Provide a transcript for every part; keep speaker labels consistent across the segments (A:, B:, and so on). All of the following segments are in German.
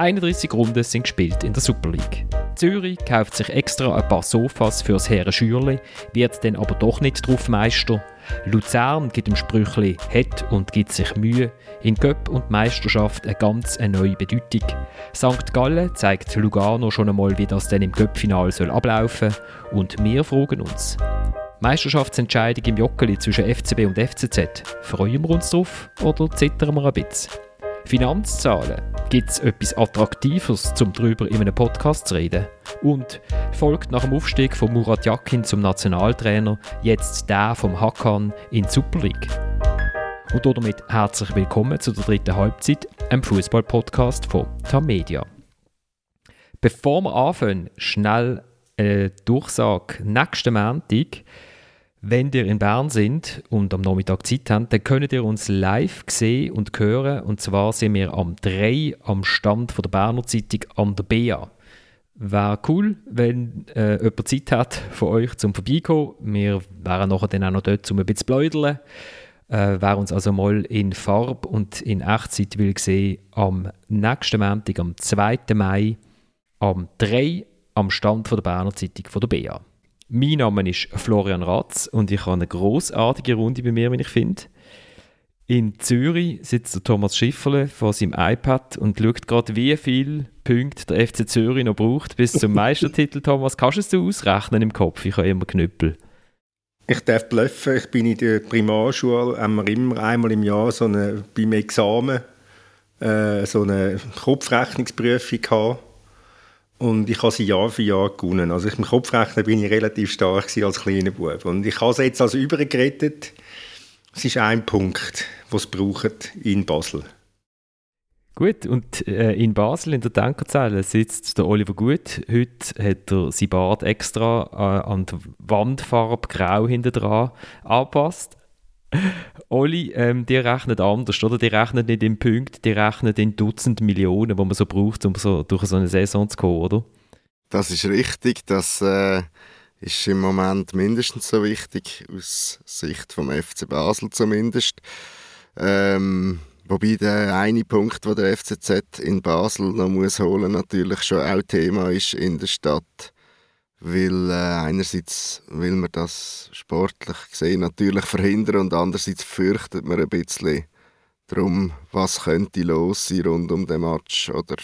A: 31 Runden sind gespielt in der Super League. Zürich kauft sich extra ein paar Sofas fürs Herren Schürli, wird dann aber doch nicht drauf Meister. Luzern gibt dem Sprüchli «Het» und gibt sich Mühe. In Göpp und Meisterschaft eine ganz neue Bedeutung. St. Gallen zeigt Lugano schon einmal, wie das dann im Göpp-Final soll ablaufen Und wir fragen uns, Meisterschaftsentscheidung im Joggeli zwischen FCB und FCZ. Freuen wir uns drauf oder zittern wir ein bisschen? Finanzzahlen. Gibt es etwas Attraktives, um darüber in einem Podcast zu reden? Und folgt nach dem Aufstieg von Murat Yakin zum Nationaltrainer jetzt der vom Hakan in die Super League? Und damit herzlich willkommen zu der dritten Halbzeit, einem Fußball-Podcast von Tamedia. Bevor wir anfangen, schnell eine Durchsage. Nächsten Montag wenn ihr in Bern sind und am Nachmittag Zeit habt, dann könnt ihr uns live sehen und hören. Und zwar sind wir am 3 am Stand von der Berner Zeitung an der BA. Wäre cool, wenn äh, jemand Zeit hat von euch zum Vorbeikommen. Wir wären nachher dann auch noch dort, um ein bisschen zu bläudeln. Äh, wer uns also mal in Farbe und in Echtzeit will sehen, am nächsten Montag, am 2. Mai, am 3 am Stand von der Berner Zeitung von der BA. Mein Name ist Florian Ratz und ich habe eine großartige Runde bei mir, wie ich finde. In Zürich sitzt der Thomas Schifferle vor seinem iPad und schaut gerade, wie viele Punkte der FC Zürich noch braucht bis zum Meistertitel. Thomas, kannst du es so ausrechnen im Kopf? Ich habe immer Knüppel.
B: Ich darf bluffen. Ich bin in der Primarschule, haben wir immer einmal im Jahr so eine, beim Examen äh, so eine Kopfrechnungsprüfung gehabt und ich habe sie Jahr für Jahr gewonnen. Also im Kopfrechnen bin ich relativ stark als kleiner Bub. Und ich habe sie jetzt als übergerettet. Es ist ein Punkt, den es braucht in Basel.
A: Gut, und äh, in Basel in der Tankerzelle sitzt der Oliver Gut. Heute hat er sein Bart extra äh, an die Wandfarbe grau hinten dran angepasst. Oli, ähm, die rechnet anders, oder? Die rechnet nicht in Punkten, die rechnet in Dutzend Millionen, die man so braucht, um so durch so eine Saison zu kommen, oder?
C: Das ist richtig. Das äh, ist im Moment mindestens so wichtig, aus Sicht vom FC Basel zumindest. Ähm, wobei der eine Punkt, den der FCZ in Basel noch muss holen, natürlich schon auch Thema ist in der Stadt weil äh, einerseits will man das sportlich gesehen natürlich verhindern und andererseits fürchtet man ein bisschen darum, was könnte los sein rund um den Match oder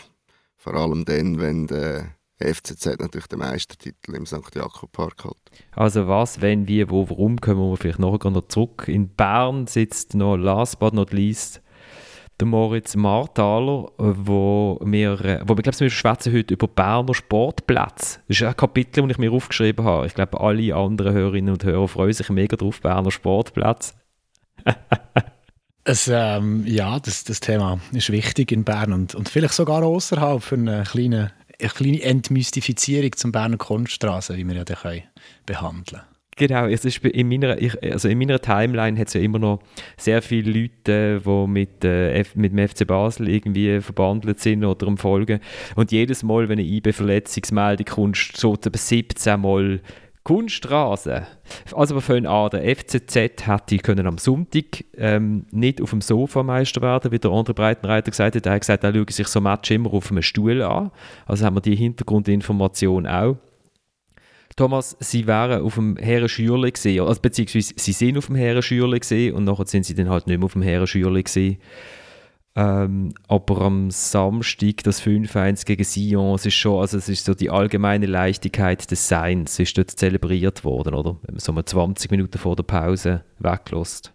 C: vor allem dann, wenn der FCZ natürlich den Meistertitel im St. Jakob Park hat.
A: Also was, wenn, wie, wo, warum, kommen wir vielleicht nachher noch zurück. In Bern sitzt noch last but not least der Moritz Marthaler, wo wir, äh, wo wir, glaube wir heute über Berner Sportplätze. Das ist ein Kapitel, das ich mir aufgeschrieben habe. Ich glaube, alle anderen Hörerinnen und Hörer freuen sich mega drauf, Berner Sportplätze.
D: es, ähm, ja, das, das Thema ist wichtig in Bern und, und vielleicht sogar außerhalb für eine kleine, eine kleine Entmystifizierung zum Berner Kunststraße, wie wir ja dann behandeln können.
A: Genau, es ist in meiner, ich, also in meiner Timeline hat es ja immer noch sehr viele Leute, die mit, äh, mit dem FC Basel irgendwie verbandelt sind oder am Folgen. Und jedes Mal, wenn eine IB-Verletzungsmeldung kommt, so etwa 17 Mal Kunstrasen. Also wir fangen an, der FCZ hätte können am Sonntag ähm, nicht auf dem Sofa Meister werden, wie der andere Breitenreiter gesagt hat. Er hat gesagt, er schaue sich so Match immer auf einem Stuhl an. Also haben wir die Hintergrundinformation auch. Thomas, Sie wären auf dem Herren Schürle gesehen, also beziehungsweise Sie sind auf dem Herren Schürle gesehen und nachher sind Sie dann halt nicht mehr auf dem Herren Schürle gesehen. Ähm, aber am Samstag das 5-1 gegen Sion, es ist schon, also es ist so die allgemeine Leichtigkeit des Seins, ist dort zelebriert worden, oder? So mal 20 Minuten vor der Pause weglässt.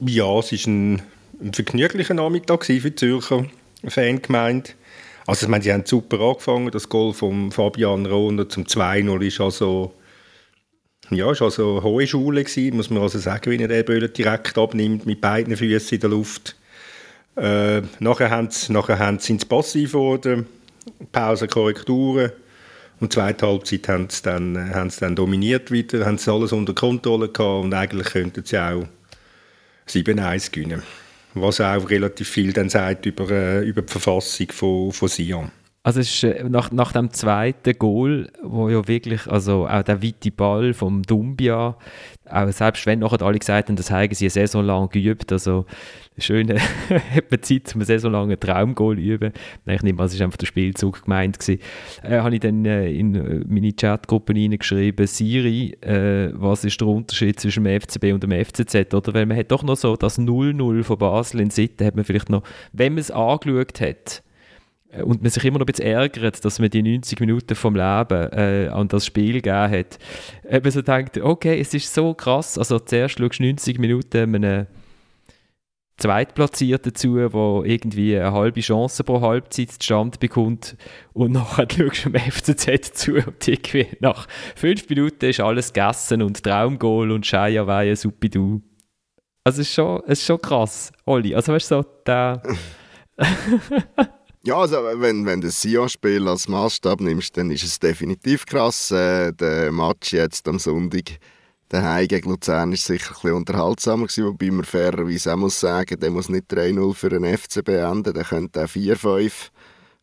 B: Ja, es war ein, ein vergnüglicher Nachmittag für die Zürcher Fangemeinde. Also ich meine, sie haben super angefangen. Das Goal von Fabian Rohner zum 2-0 ist also ja, also eine hohe Schule gewesen, muss man also sagen, wie er den Böllen direkt abnimmt, mit beiden Füßen in der Luft. Äh, nachher, haben sie, nachher haben sie ins Passiv geworden, Pause, Korrekturen. Und zweite Halbzeit haben sie, dann, haben sie dann dominiert wieder, haben sie alles unter Kontrolle gehabt und eigentlich könnten sie auch 7-1 gewinnen was auch relativ viel dann sagt über, äh, über die Verfassung von, von Sion.
A: Also es ist äh, nach, nach dem zweiten Goal, wo ja wirklich, also auch der weite Ball vom Dumbia, auch selbst wenn nachher alle gesagt haben, das haben sie eine Saison lang geübt, also schön hat man Zeit, um eine Saison lang Traumgoal zu üben. Ich nehme an, es war einfach der Spielzug gemeint. Gewesen. Äh, habe ich dann äh, in äh, meine Chatgruppe hineingeschrieben, Siri, äh, was ist der Unterschied zwischen dem FCB und dem FCZ? Oder? Weil man hat doch noch so das 0-0 von Basel in Sitten, hat man vielleicht noch, wenn man es angeschaut hat, und man sich immer noch ein bisschen ärgert, dass man die 90 Minuten vom Leben äh, an das Spiel gegeben hat, hat man so denkt, okay, es ist so krass, also zuerst schaust du 90 Minuten einem Zweitplatzierten zu, der irgendwie eine halbe Chance pro Halbzeit zustande bekommt. Und nachher schaust du dem FCZ zu und irgendwie nach fünf Minuten ist alles gegessen und Traumgoal und Scheierweihe, Supidu. Also es ist schon, es ist schon krass, Olli, also weißt du, so der...
C: Ja, also wenn, wenn du das Sion-Spiel als Maßstab nimmst, dann ist es definitiv krass. Äh, der Match jetzt am Sonntag daheim gegen Luzern ist sicher ein bisschen unterhaltsamer gewesen, wobei man fairerweise auch muss sagen, der muss nicht 3-0 für den FCB enden, der könnte auch 4-5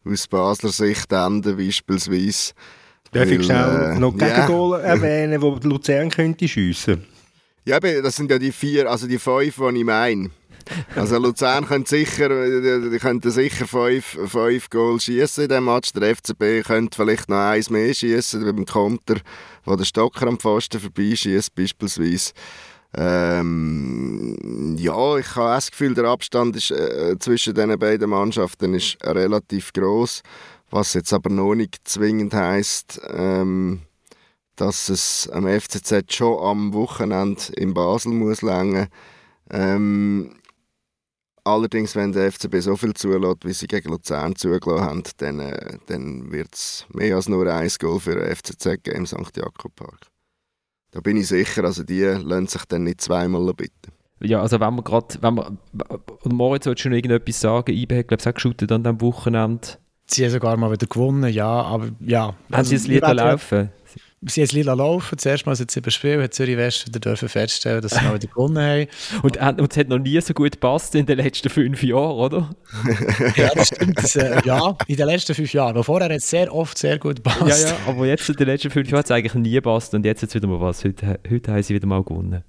C: aus Basler Sicht enden beispielsweise.
B: Darf ich schnell äh, noch Gegengol yeah. erwähnen, wo Luzern könnte schiessen?
C: Ja, das sind ja die vier, also die fünf, die ich meine. Also Luzern könnte sicher, die könnten sicher fünf, fünf Goal schießen in diesem Match. Der FCB könnte vielleicht noch eins mehr schießen dem Konter, wo der Stocker am Pfosten vorbeischießt beispielsweise. Ähm, ja, ich habe das Gefühl, der Abstand ist, äh, zwischen den beiden Mannschaften ist relativ groß, was jetzt aber noch nicht zwingend heisst, ähm, dass es am FCZ schon am Wochenende in Basel muss länger. Ähm, Allerdings, wenn der FCB so viel zulässt, wie sie gegen Luzern zugelassen haben, dann, äh, dann wird es mehr als nur ein Goal für den FCZ geben im St. Jakob Park. Da bin ich sicher, also die lassen sich dann nicht zweimal bitten.
A: Ja, also wenn man gerade, wenn man, und Moritz wollte schon irgendetwas sagen, IBE hat glaube ich auch an diesem Wochenende.
D: Sie haben sogar mal wieder gewonnen, ja, aber ja. Haben
A: also, Sie das Lied laufen?
D: Sie haben es Lila laufen. Zuerst mal seit sieben Spielen hat Zürich West wieder dürfen feststellen, dass sie mal wieder gewonnen haben.
A: Und, und es hat noch nie so gut gepasst in den letzten fünf Jahren, oder?
D: ja, das stimmt. Das, äh, ja, in den letzten fünf Jahren. Aber vorher hat es sehr oft sehr gut gepasst.
A: Ja, ja, aber jetzt in den letzten fünf Jahren hat es eigentlich nie gepasst und jetzt hat es wieder mal was. Heute, heute haben sie wieder mal gewonnen.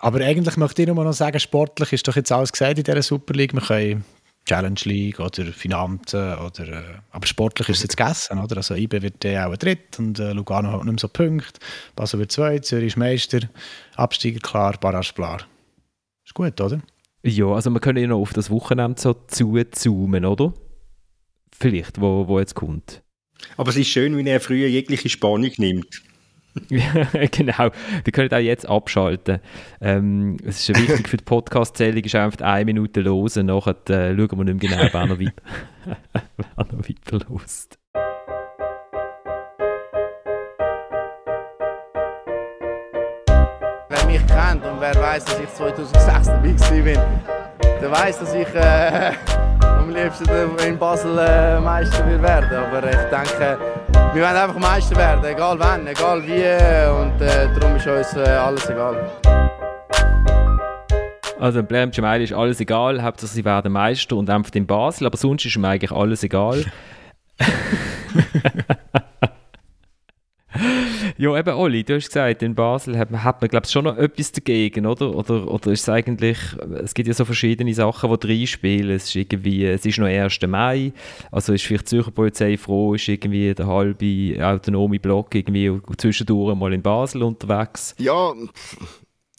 D: Aber eigentlich möchte ich nur noch sagen, sportlich ist doch jetzt alles gesagt in dieser Super League. Wir können Challenge League oder Finanzen oder äh, aber sportlich ist es jetzt gegessen, oder? Also IB wird der auch ein Dritt und äh, Lugano hat nicht mehr so Punkte, Basel wird zwei, Zürich ist Meister, Absteiger klar, Barrage klar. Ist gut, oder?
A: Ja, also wir können ja noch auf das Wochenende so zuzoomen, oder? Vielleicht, wo, wo jetzt kommt.
B: Aber es ist schön, wie er früher jegliche Spannung nimmt.
A: genau, wir können auch jetzt abschalten. Ähm, es ist wichtig für die Podcast-Zählung, ist einfach eine Minute los und nachher äh, schauen wir nicht mehr genau, wer noch, weit wer noch weiter lost.
E: Wer mich kennt und wer weiß, dass ich 2006 dabei bin, der weiß, dass ich äh, am liebsten in Basel äh, Meister werden Aber ich denke, wir wollen einfach Meister werden, egal wann, egal wie. Und äh, darum ist uns äh, alles egal.
A: Also Blem Gemeinde ist alles egal, Hauptsache sie werden Meister und einfach in Basel, aber sonst ist ihm eigentlich alles egal. Ja, eben, Olli, du hast gesagt, in Basel hat man, hat man glaube ich, schon noch etwas dagegen, oder? Oder, oder ist es eigentlich, es gibt ja so verschiedene Sachen, die reinspielen. Es ist irgendwie, es ist noch 1. Mai, also ist vielleicht die Zürcher Polizei froh, ist irgendwie der halbe autonome Block irgendwie zwischendurch mal in Basel unterwegs.
C: Ja,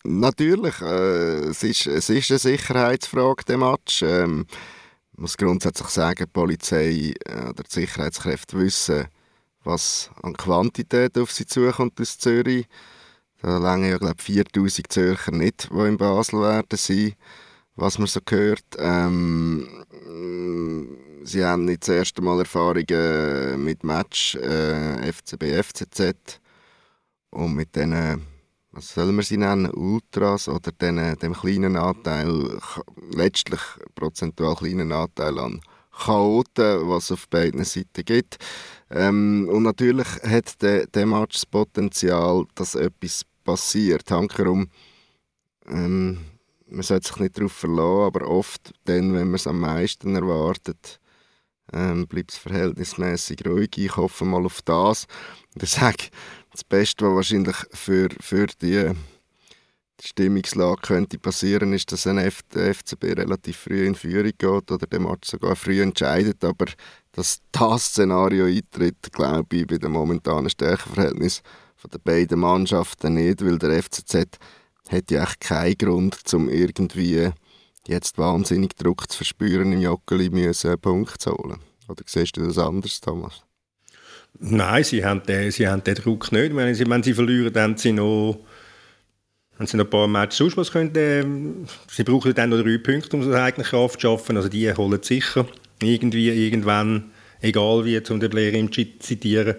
C: natürlich. Äh, es, ist, es ist eine Sicherheitsfrage, der Match. Ähm, ich muss grundsätzlich sagen, die Polizei äh, oder die Sicherheitskräfte wissen, was an Quantität auf sie zukommt aus Zürich. Da länger ja, glaube 4000 Zürcher nicht, die in Basel werden sein, was man so gehört. Ähm, sie haben nicht das erste Mal Erfahrungen mit Match äh, FCB, FCZ und mit diesen, was soll man sie nennen, Ultras oder den, dem kleinen Anteil, letztlich prozentual kleinen Anteil an Chaoten, was es auf beiden Seiten gibt. Ähm, und natürlich hat der, der Match das Potenzial, dass etwas passiert. Hankerum, ähm, man sollte sich nicht darauf verlassen, aber oft dann, wenn man es am meisten erwartet, ähm, bleibt es verhältnismäßig ruhig. Ich hoffe mal auf das. Und ich sage, das Beste, was wahrscheinlich für, für die, Stimmungslage könnte passieren, ist, dass ein F der FCB relativ früh in Führung geht oder der Match sogar früh entscheidet. Aber dass das Szenario eintritt, glaube ich, bei dem momentanen Stärkeverhältnis von den beiden Mannschaften nicht, weil der FCZ hat ja echt keinen Grund, um irgendwie jetzt wahnsinnig Druck zu verspüren, im Joggeli einen Punkt zu holen. Oder siehst du das anders, Thomas?
B: Nein, sie haben den, sie haben den Druck nicht. Wenn sie, wenn sie verlieren, dann sie noch haben sie noch ein paar Matches sonst können, äh, sie brauchen dann noch drei Punkte, um es eigentlich zu schaffen. Also die holen sicher irgendwie, irgendwann, egal wie, um den Blair zu zitieren.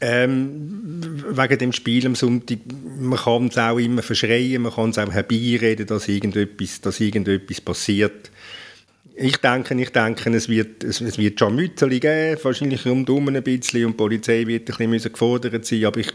B: Ähm, wegen dem Spiel am Sonntag, man kann es auch immer verschreien, man kann es auch herbeireden, dass irgendetwas, dass irgendetwas passiert. Ich denke, ich denke, es wird, es, es wird schon Mützeli geben, wahrscheinlich rundum ein bisschen, und die Polizei wird ein bisschen gefordert sein, aber ich,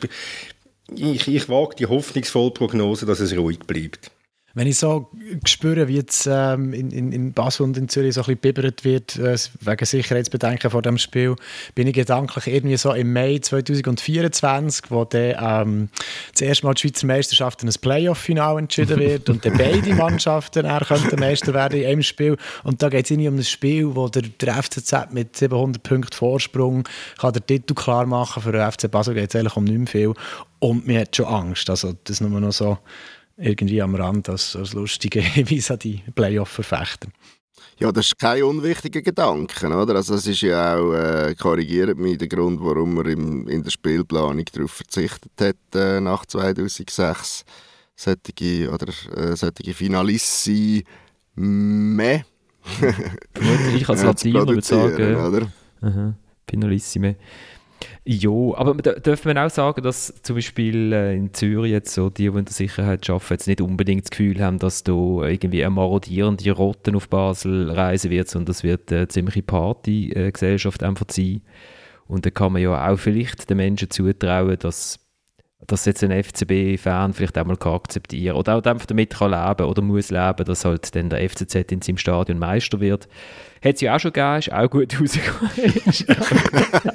B: ich, ich wage die hoffnungsvolle Prognose, dass es ruhig bleibt.
D: Wenn ich so spüre, wie jetzt ähm, in, in, in Basel und in Zürich so ein bisschen bibbert wird, äh, wegen Sicherheitsbedenken vor dem Spiel, bin ich gedanklich irgendwie so im Mai 2024, wo dann ähm, das erste Mal die Schweizer Meisterschaft in ein Playoff-Final entschieden wird und dann beide Mannschaften er könnten Meister werden in einem Spiel. Und da geht es irgendwie um ein Spiel, wo der, der FCZ mit 700 Punkten Vorsprung kann den Titel klar machen Für den FC Basel geht es eigentlich um nicht mehr viel. Und mir hat schon Angst. Also das nur noch so irgendwie am Rand als, als lustige Hinweis an die Playoff-Verfechter.
C: Ja, das ist kein unwichtiger Gedanke, oder? Also das ist ja auch, äh, korrigiert mich, der Grund, warum man im, in der Spielplanung darauf verzichtet hat, äh, nach 2006 solche, oder, äh, solche Finalissi mehr.
A: ich als Latiner würde sagen, oder? Aha, Finalissime. Ja, aber darf man auch sagen, dass zum Beispiel äh, in Zürich jetzt so die, die in der Sicherheit arbeiten, jetzt nicht unbedingt das Gefühl haben, dass da irgendwie eine marodierende Rotten auf Basel reisen wird, sondern das wird eine ziemliche Partygesellschaft einfach sein. Und da kann man ja auch vielleicht den Menschen zutrauen, dass dass jetzt ein FCB-Fan vielleicht auch mal akzeptieren kann oder auch einfach damit kann leben oder muss leben, dass halt dann der FCZ in seinem Stadion Meister wird. Hat es ja auch schon gegeben, ist auch gut rausgekommen.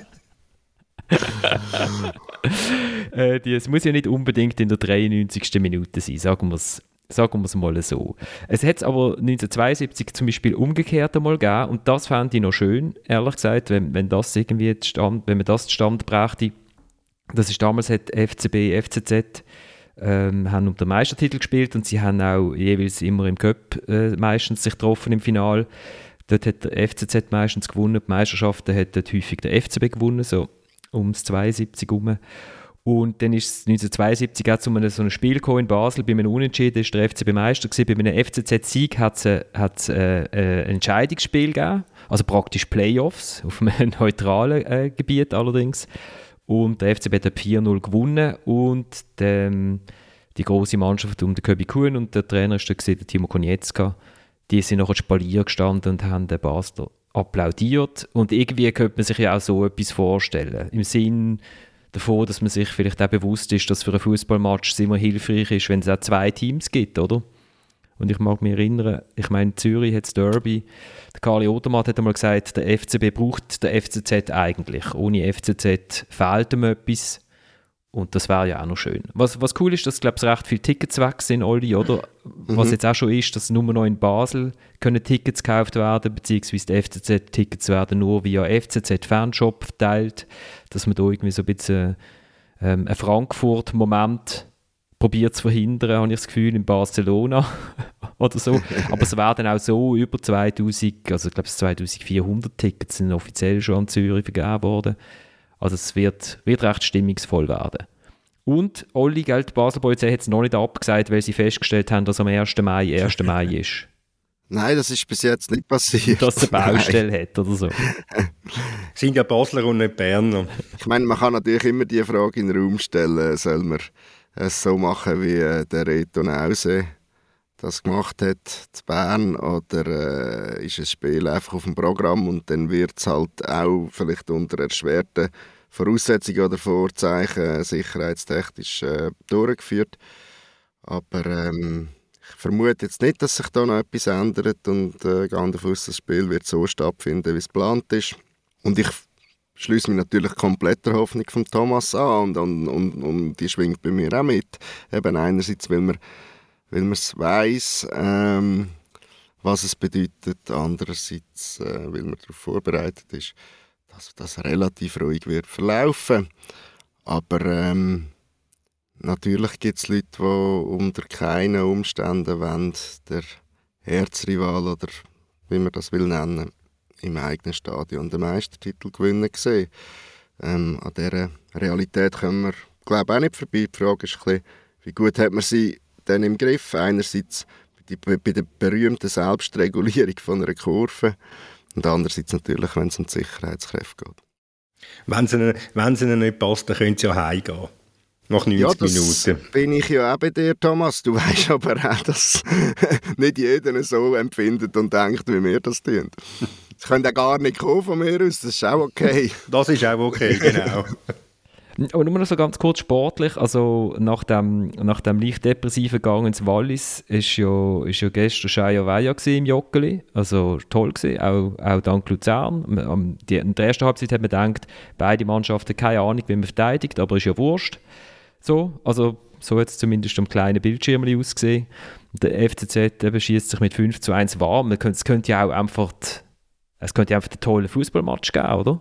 A: äh, es muss ja nicht unbedingt in der 93. Minute sein, sagen wir es sagen wir es mal so. Es hat es aber 1972 zum Beispiel umgekehrt einmal gegeben und das fände ich noch schön, ehrlich gesagt, wenn, wenn, das irgendwie stand, wenn man das zustande brachte. Das ist damals hat FCB, FCZ ähm, haben um den Meistertitel gespielt und sie haben auch jeweils immer im Cup äh, meistens sich getroffen im Finale. Dort hat der FCZ meistens gewonnen, die Meisterschaften hat dort häufig der FCB gewonnen, so ums 72 herum. Und dann ist es 1972 auch zu einem, so einem Spiel in Basel, bei einem Unentschieden ist der FCB Meister gewesen. Bei einem FCZ-Sieg hat es äh, ein Entscheidungsspiel gegeben, also praktisch Playoffs, auf einem neutralen äh, Gebiet allerdings. Und der FCB hat 4-0 gewonnen und der, die große Mannschaft um den Köbi Kuhn und der Trainer gewesen, der Timo Konietzka, die sind nachher Spalier gestanden und haben den Basler applaudiert. Und irgendwie könnte man sich ja auch so etwas vorstellen. Im Sinn davon, dass man sich vielleicht auch bewusst ist, dass für einen Fußballmatch immer hilfreich ist, wenn es auch zwei Teams gibt, oder? Und ich mag mich erinnern, ich meine, in Zürich hat es Derby. Der Karli Odermatt hat einmal gesagt, der FCB braucht der FCZ eigentlich. Ohne FCZ fehlt ihm etwas. Und das wäre ja auch noch schön. Was, was cool ist, dass, glaube ich, recht viele Tickets weg sind, Olli, oder? Was mhm. jetzt auch schon ist, dass nur noch in Basel können Tickets gekauft werden, beziehungsweise die FCZ-Tickets werden nur via FCZ-Fanshop verteilt, dass man da irgendwie so ein bisschen ähm, einen Frankfurt-Moment probiert zu verhindern, habe ich das Gefühl, in Barcelona oder so. Aber es werden auch so über 2000, also ich glaube 2400 Tickets sind offiziell schon an Zürich vergeben worden. Also es wird, wird recht stimmungsvoll werden. Und Olli, Geld Basel Polizei hat es noch nicht abgesagt, weil sie festgestellt haben, dass am 1. Mai 1. Mai ist.
C: Nein, das ist bis jetzt nicht passiert.
A: Dass er eine Baustelle
C: Nein.
A: hat oder so.
B: Sind ja Basler und nicht Berner.
C: Ich meine, man kann natürlich immer die Frage in den Raum stellen, soll man es so machen wie äh, der Reto Nause das gemacht hat, zu Bern, oder äh, ist ein Spiel einfach auf dem Programm und dann wird es halt auch vielleicht unter erschwerten Voraussetzungen oder Vorzeichen sicherheitstechnisch äh, durchgeführt. Aber ähm, ich vermute jetzt nicht, dass sich da noch etwas ändert und äh, gehe davon aus, das Spiel wird so stattfinden, wie es geplant ist. Und ich schließe mich natürlich komplett der Hoffnung von Thomas an und, und, und, und die schwingt bei mir auch mit. Eben einerseits, weil man weil es weiss, ähm, was es bedeutet, andererseits, äh, weil man darauf vorbereitet ist, dass das relativ ruhig wird verlaufen. Aber ähm, natürlich gibt es Leute, die unter keinen Umständen wollen, der Herzrival oder wie man das will nennen, im eigenen Stadion den Meistertitel gewinnen sehen. Ähm, an dieser Realität können wir, glaube auch nicht vorbei. Die Frage ist bisschen, wie gut hat man sie denn im Griff? Einerseits bei der berühmten Selbstregulierung von einer Kurve und andererseits natürlich, wenn es um die Sicherheitskräfte geht.
B: Wenn es ihnen, wenn es ihnen nicht passt, dann können sie ja heimgehen. Nach 90
C: ja, das
B: Minuten.
C: bin ich ja auch bei dir, Thomas. Du weißt aber auch, dass nicht jeder so empfindet und denkt, wie wir das tun. Sie können ja gar nicht kommen von mir aus, das ist auch okay.
B: Das ist auch okay, genau.
A: Und nur noch so ganz kurz sportlich, also nach dem, nach dem leicht depressiven Gang ins Wallis ist ja, ist ja gestern Shaya Weia im Joggeli, also toll gewesen, auch, auch dank Luzern. Die, in der ersten Halbzeit hat man gedacht, beide Mannschaften keine Ahnung, wie man verteidigt, aber ist ja wurscht. So, also so es zumindest am kleinen Bildschirm ausgesehen. Der FCZ schießt sich mit 5 zu 1 warm. Es könnte ja auch einfach, es könnte einfach einen tollen Fußballmatch geben, oder?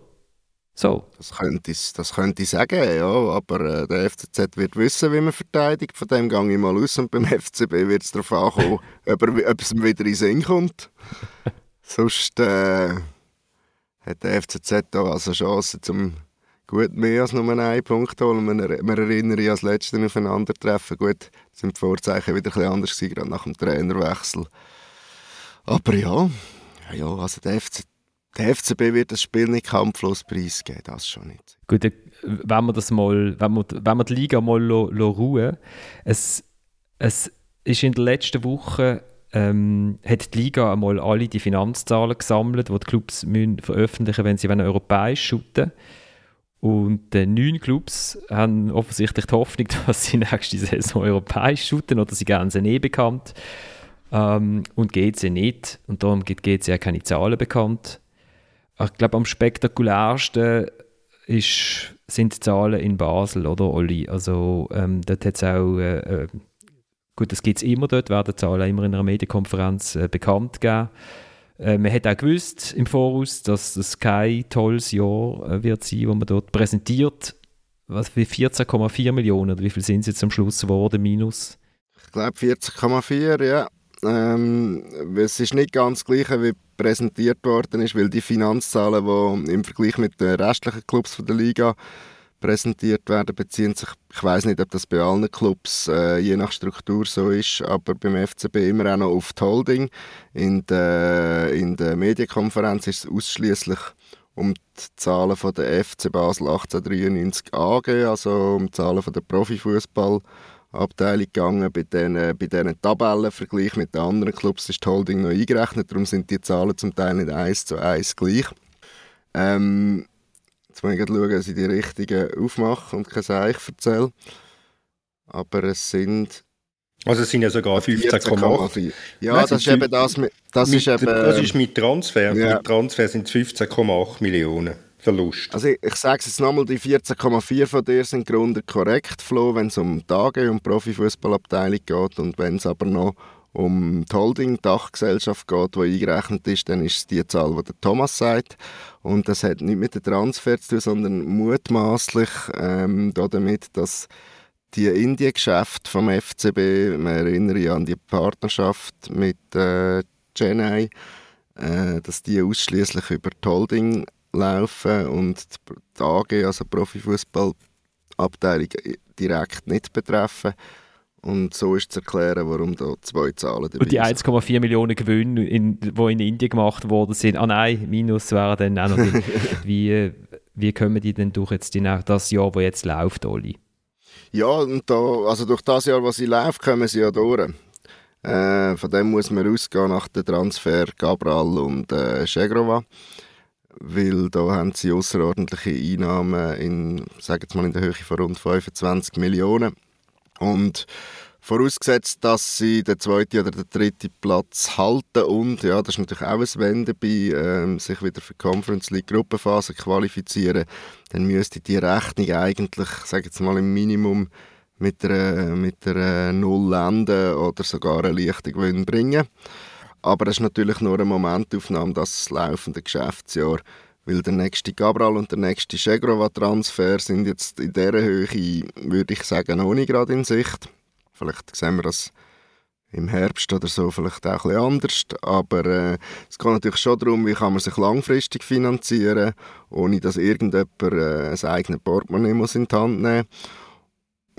A: So.
C: Das könnte ich, das könnte ich sagen, ja, aber äh, der FCZ wird wissen, wie man verteidigt. Von dem gehe ich mal aus und beim FCB wird es darauf ankommen, ob, es ihm wieder in den Sinn kommt. Sonst äh, hat der FCZ da also Chance, zum gut mehr als nur einen Punkt holen. Man, man erinnert sich an das letzte Aufeinandertreffen. Gut, sind die Vorzeichen wieder ein anders gerade nach dem Trainerwechsel. Aber ja, ja also der FCZ der FCB wird das Spiel nicht kampflos preisgeben, das schon nicht.
A: Gut, wenn wir das mal, wenn wir, wenn wir die Liga mal lo, lo ruhen, es, es ist in der letzten Woche ähm, hat die Liga einmal alle die Finanzzahlen gesammelt, die die Clubs müssen veröffentlichen wenn sie europäisch shooten und äh, neun Clubs haben offensichtlich die Hoffnung, dass sie nächste Saison europäisch shooten oder sie geben sie eh bekannt. Ähm, und GC nicht. Und darum gibt GC ja keine Zahlen bekannt. Ich glaube, am spektakulärsten ist, sind die Zahlen in Basel, oder Olli? Also ähm, dort hat es auch, äh, äh, gut, das gibt es immer dort, werden die Zahlen immer in einer Medienkonferenz äh, bekannt geben. Äh, man hat auch gewusst im Voraus, dass es kein tolles Jahr äh, wird sein, wo man dort präsentiert. Was wie 14,4 Millionen, oder wie viel sind es jetzt am Schluss geworden, minus?
C: Ich glaube 14,4, ja. Ähm, es ist nicht ganz das Gleiche, wie präsentiert worden ist, weil die Finanzzahlen, die im Vergleich mit den restlichen Clubs der Liga präsentiert werden, beziehen sich, ich weiß nicht, ob das bei allen Clubs äh, je nach Struktur so ist, aber beim FCB immer auch noch auf die Holding. In der, in der Medienkonferenz ist es ausschließlich um die Zahlen von der FC Basel 1893 AG, also um die Zahlen von der Profifußball Abteilung gegangen. Bei diesen, bei diesen Tabellenvergleich mit den anderen Clubs ist die Holding noch eingerechnet, darum sind die Zahlen zum Teil nicht eins zu eins gleich. Ähm, jetzt muss ich schauen, dass ich die richtigen aufmache und kein Seich erzähle. Aber es sind...
B: Also es sind ja sogar 15,8.
C: Ja, Nein, das ist eben das mit, das
B: mit,
C: ist eben,
B: das ist mit Transfer. Ja. Mit Transfer sind es 15,8 Millionen. Verlust.
C: Also ich, ich sage es jetzt nochmal, die 14,4 von dir sind Gründe korrekt, Flo, wenn es um Tage und Profifußballabteilung geht und wenn es aber noch um die Holding-Dachgesellschaft geht, die eingerechnet ist, dann ist es die Zahl, die der Thomas sagt. Und das hat nicht mit dem Transfer zu tun, sondern mutmaßlich ähm, damit, dass die Indien-Geschäfte vom FCB, man erinnere an die Partnerschaft mit äh, Chennai, äh, dass die ausschließlich über die Holding laufen und die AG, also die Profifußballabteilung, direkt nicht betreffen. Und so ist zu erklären, warum da zwei Zahlen dabei
A: Und die 1,4 Millionen Gewinne, die in, in Indien gemacht worden sind, ah nein, Minus wären dann auch noch die, wie, wie kommen die denn durch jetzt die, das Jahr, das jetzt läuft, Oli?
C: Ja, und da, also durch das Jahr, was sie läuft, kommen sie ja durch. Äh, von dem muss man ausgehen nach dem Transfer Gabral und äh, Shegrova weil da haben sie außerordentliche Einnahmen in, sagen mal, in der Höhe von rund 25 Millionen. Und Vorausgesetzt, dass sie den zweiten oder den dritten Platz halten und, ja, das ist natürlich auch ein Wenn dabei, ähm, sich wieder für die Conference League Gruppenphase qualifizieren, dann müsste die Rechnung eigentlich, sage jetzt mal im Minimum, mit einer, mit einer Null enden oder sogar einen leichten Gewinn bringen. Aber das ist natürlich nur eine Momentaufnahme, das laufende Geschäftsjahr. Weil der nächste Gabral und der nächste Chegrova-Transfer sind jetzt in dieser Höhe, würde ich sagen, noch nicht gerade in Sicht. Vielleicht sehen wir das im Herbst oder so vielleicht auch ein bisschen anders. Aber äh, es geht natürlich schon darum, wie kann man sich langfristig finanzieren, ohne dass irgendjemand äh, sein eigenes Portemonnaie muss in die Hand nehmen muss.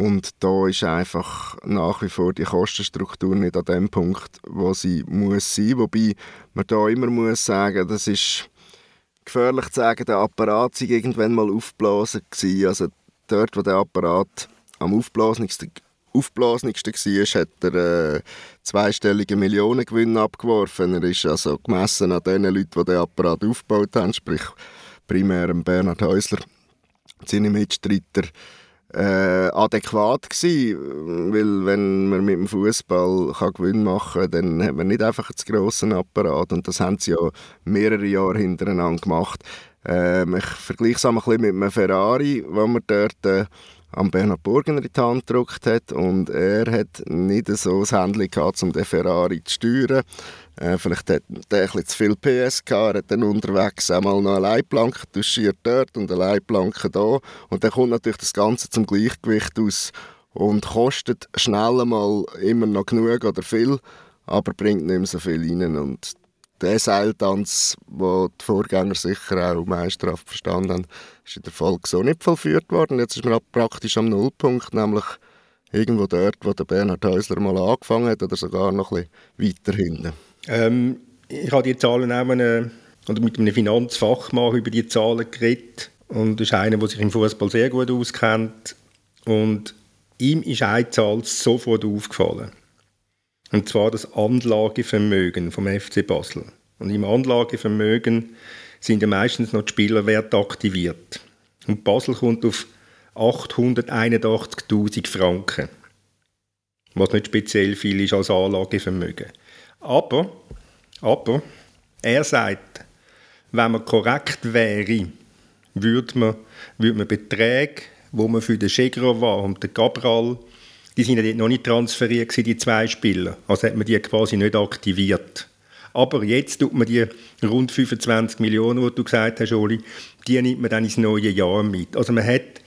C: Und da ist einfach nach wie vor die Kostenstruktur nicht an dem Punkt, wo sie muss sein. Wobei man da immer muss sagen, das ist gefährlich zu sagen, der Apparat sei irgendwann mal aufgeblasen gewesen. Also dort, wo der Apparat am aufblasenigsten, aufblasenigsten war, hat er äh, zweistellige Millionengewinn abgeworfen. Er ist also gemessen an den Leuten, die den Apparat aufgebaut haben, sprich primär Bernhard Häusler, seine Mitstreiter, äh, adäquat gewesen, weil wenn man mit dem Fußball Gewinn machen kann, dann hat man nicht einfach einen grossen Apparat und das haben sie ja mehrere Jahre hintereinander gemacht. Ähm, ich vergleiche es ein bisschen mit einem Ferrari, wo man dort äh, am Bernhard Burgener in die Hand gedrückt hat und er hat nicht so das Handy gehabt, um den Ferrari zu steuern. Äh, vielleicht hat er ein zu viel PS gehabt, er hat dann unterwegs einmal noch eine Leitplanke duschiert dort und eine Leitplanke da und dann kommt natürlich das Ganze zum Gleichgewicht aus und kostet schnell einmal immer noch genug oder viel, aber bringt nicht mehr so viel rein und der Seiltanz, den die Vorgänger sicher auch meisterhaft verstanden haben, ist in der Folge so nicht vollführt worden. Jetzt ist man praktisch am Nullpunkt, nämlich irgendwo dort, wo der Bernhard Häusler mal angefangen hat oder sogar noch ein bisschen weiter hinten.
B: Ähm, ich habe die Zahlen auch eine, oder mit einem Finanzfachmann über die Zahlen geredet und das ist einer, der sich im Fußball sehr gut auskennt und ihm ist eine Zahl sofort aufgefallen. Und zwar das Anlagevermögen vom FC Basel. Und im Anlagevermögen sind ja meistens noch die Spielerwerte aktiviert. Und Basel kommt auf 881.000 Franken. Was nicht speziell viel ist als Anlagevermögen. Aber, aber er sagt, wenn man korrekt wäre, würde man, würde man Beträge, wo man für den Schegrova und den Gabral die sind ja noch nicht transferiert die zwei Spieler. Also hat man die quasi nicht aktiviert. Aber jetzt tut man die rund 25 Millionen, die du gesagt hast, Oli, die nimmt man dann ins neue Jahr mit. Also man hat,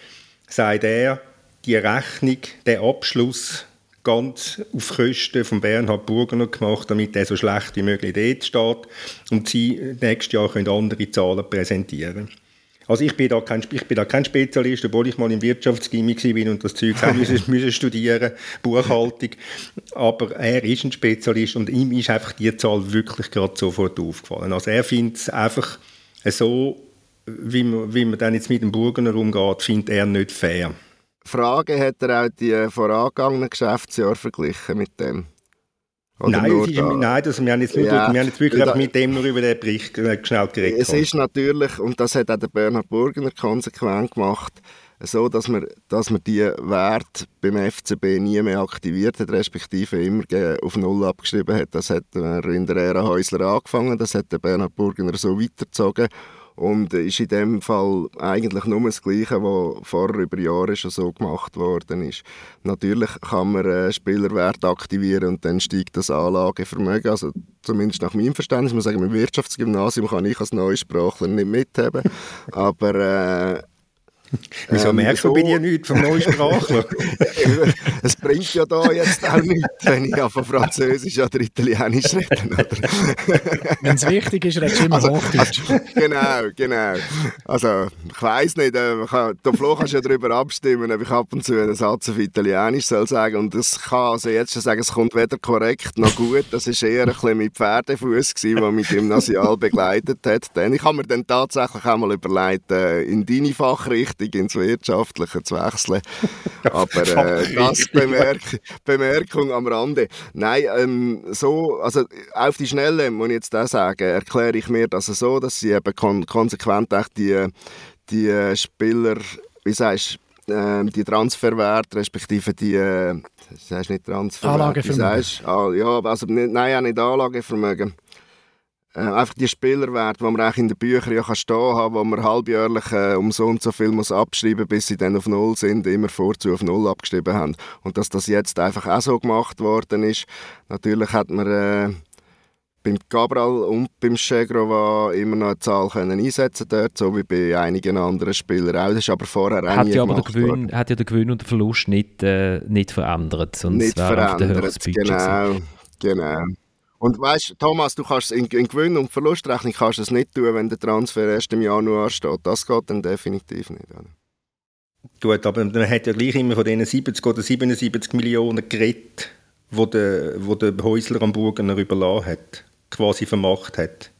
B: sagt er, die Rechnung, den Abschluss ganz auf Kosten von Bernhard Burgener gemacht, damit er so schlecht wie möglich dort steht und sie nächstes Jahr können andere Zahlen präsentieren. Also ich bin da kein, ich bin da kein Spezialist, obwohl ich mal im Wirtschaftsgymnasium bin und das Zeug auch müssen, müssen studieren, Buchhaltung. Aber er ist ein Spezialist und ihm ist einfach die Zahl wirklich gerade sofort aufgefallen. Also er findet es einfach so, wie man, wie man dann jetzt mit dem Burgener umgeht, findet er nicht fair.
C: Frage hat er auch die vorangegangenen Geschäftsjahre verglichen mit dem?
B: nein, ist, da, nein das, wir haben jetzt, nur, ja, wir haben jetzt wirklich da, mit dem nur über den Bericht äh, schnell geredet.
C: Es ist natürlich, und das hat auch der Bernhard Burgener konsequent gemacht, so, dass man, dass man die Werte beim FCB nie mehr aktiviert hat, respektive immer auf Null abgeschrieben hat. Das hat er in der Ära Häusler angefangen, das hat der Bernhard Burgener so weitergezogen und ist in dem Fall eigentlich nur das Gleiche, was vorher über Jahre schon so gemacht worden ist. Natürlich kann man äh, Spielerwert aktivieren und dann steigt das Anlagevermögen. Also zumindest nach meinem Verständnis, muss ich sagen, im Wirtschaftsgymnasium kann ich als Neusprachler nicht mithaben. Aber äh,
B: Wieso ähm, merkst du bei dir nichts vom Neusprachler?
C: es bringt ja da jetzt auch nichts, wenn ich von Französisch oder Italienisch rede.
D: wenn es wichtig ist, redest du immer also,
C: Hochdeutsch. Also, genau, genau. Also, ich weiss nicht, äh, kann, der Flo kannst ja darüber abstimmen, ob ich ab und zu einen Satz auf Italienisch soll sagen und das kann also jetzt schon sagen, es kommt weder korrekt noch gut. Das war eher ein bisschen mit Pferdefuß, der mich gymnasial begleitet hat. Denn ich habe mir dann tatsächlich auch mal überlegt, äh, in deine Fachrichtung richtig ins Wirtschaftliche zu wechseln. Aber äh, das Bemerk Bemerkung am Rande. Nein, ähm, so, also auf die Schnelle muss ich jetzt auch sagen, erkläre ich mir das so, dass sie eben kon konsequent die, die Spieler, wie sagst äh, die Transferwerte, respektive die, äh, das heißt nicht Transferwerte,
D: Anlagevermögen.
C: Sagst, ah, ja, also nicht, nein, auch nicht Anlagevermögen. Äh, einfach die Spielerwerte, die man auch in den Büchern ja kann stehen haben, wo man halbjährlich äh, um so und so viel muss abschreiben bis sie dann auf Null sind, immer vorzu auf Null abgeschrieben haben. Und dass das jetzt einfach auch so gemacht worden ist, natürlich hat man äh, beim Cabral und beim Schegrova immer noch eine Zahl können einsetzen dort, so wie bei einigen anderen Spielern auch. Das ist aber vorher
A: hat ja aber der Gewinn,
C: worden.
A: hat ja der Gewinn und der Verlust nicht, äh, nicht verändert, sonst
C: Nicht
A: wäre der
C: verändert,
A: Budget gewesen.
C: genau, genau. Und weißt, Thomas, du kannst in, in Gewinn- und Verlustrechnung kannst es nicht tun, wenn der Transfer erst im Januar steht. Das geht dann definitiv nicht. Oder?
B: Gut, aber man hat ja gleich immer von diesen 70 oder 77 Millionen geredet, wo der, wo der Häusler am Burgener überlassen hat, quasi vermacht hat.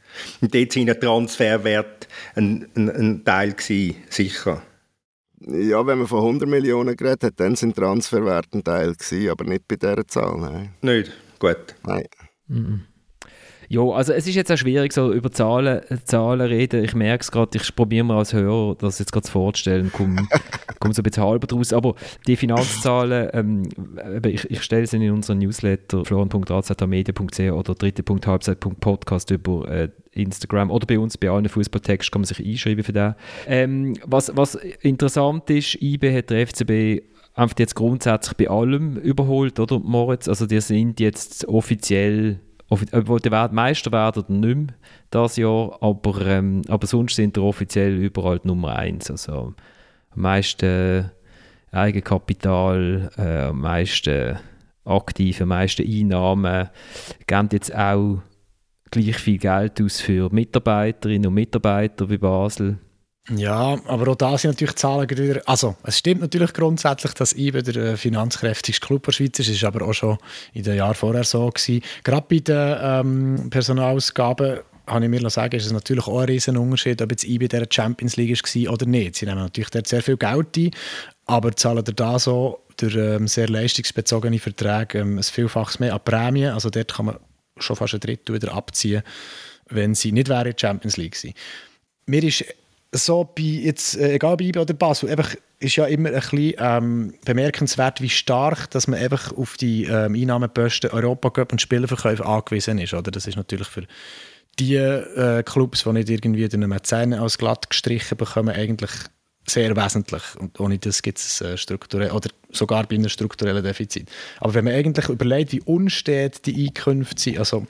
B: Und dort sind der Transferwert ein, ein, ein Teil gewesen, sicher.
C: Ja, wenn man von 100 Millionen geredet hat, dann sind Transferwerte ein Teil gewesen, aber nicht bei dieser Zahl. Nein.
B: Nicht? Gut.
C: nein.
A: Ja, also es ist jetzt auch schwierig, so über Zahlen, Zahlen reden. Ich merke es gerade, ich probiere mir als Hörer das jetzt gerade vorzustellen komme komm so ein bisschen halber draus. Aber die Finanzzahlen, ähm, ich, ich stelle sie in unseren Newsletter florian.razatamedia.ch oder dritte.halbzeit.podcast über äh, Instagram oder bei uns bei allen Fußballtexten kann man sich einschreiben für den. Ähm, was, was interessant ist, IB hat der FCB einfach jetzt grundsätzlich bei allem überholt, oder Moritz? Also die sind jetzt offiziell, offi obwohl die Meister werden oder nicht mehr das Jahr, aber, ähm, aber sonst sind die offiziell überall die Nummer eins. Also am meisten Eigenkapital, äh, am meisten aktive, am meisten Einnahmen, geben jetzt auch gleich viel Geld aus für Mitarbeiterinnen und Mitarbeiter wie Basel.
D: Ja, aber auch da sind natürlich Zahlen wieder. Also, es stimmt natürlich grundsätzlich, dass IBE der äh, finanzkräftigste Club der Schweiz ist. Das ist aber auch schon in den Jahren vorher so gewesen. Gerade bei den ähm, Personalausgaben habe ich mir sagen, ist es natürlich auch ein riesen Unterschied, ob jetzt IBE der Champions League war oder nicht. Sie nehmen natürlich dort sehr viel Geld ein, aber zahlen da so durch ähm, sehr leistungsbezogene Verträge ähm, ein Vielfaches mehr an Prämien. Also dort kann man schon fast ein Drittel wieder abziehen, wenn sie nicht wäre in der Champions League gewesen. Mir ist so bei jetzt, äh, egal bei IBE oder Basel, einfach ist ja immer ein bisschen ähm, bemerkenswert, wie stark dass man einfach auf die ähm, Einnahmeposten Europacup und Spielerverkäufe angewiesen ist. Oder? Das ist natürlich für die äh, Clubs, die nicht irgendwie den Mäzen als glatt gestrichen bekommen, eigentlich sehr wesentlich. Und ohne das gibt es äh, strukturell oder sogar bei einem strukturellen Defizit. Aber wenn man eigentlich überlegt, wie unstet die Einkünfte sind, also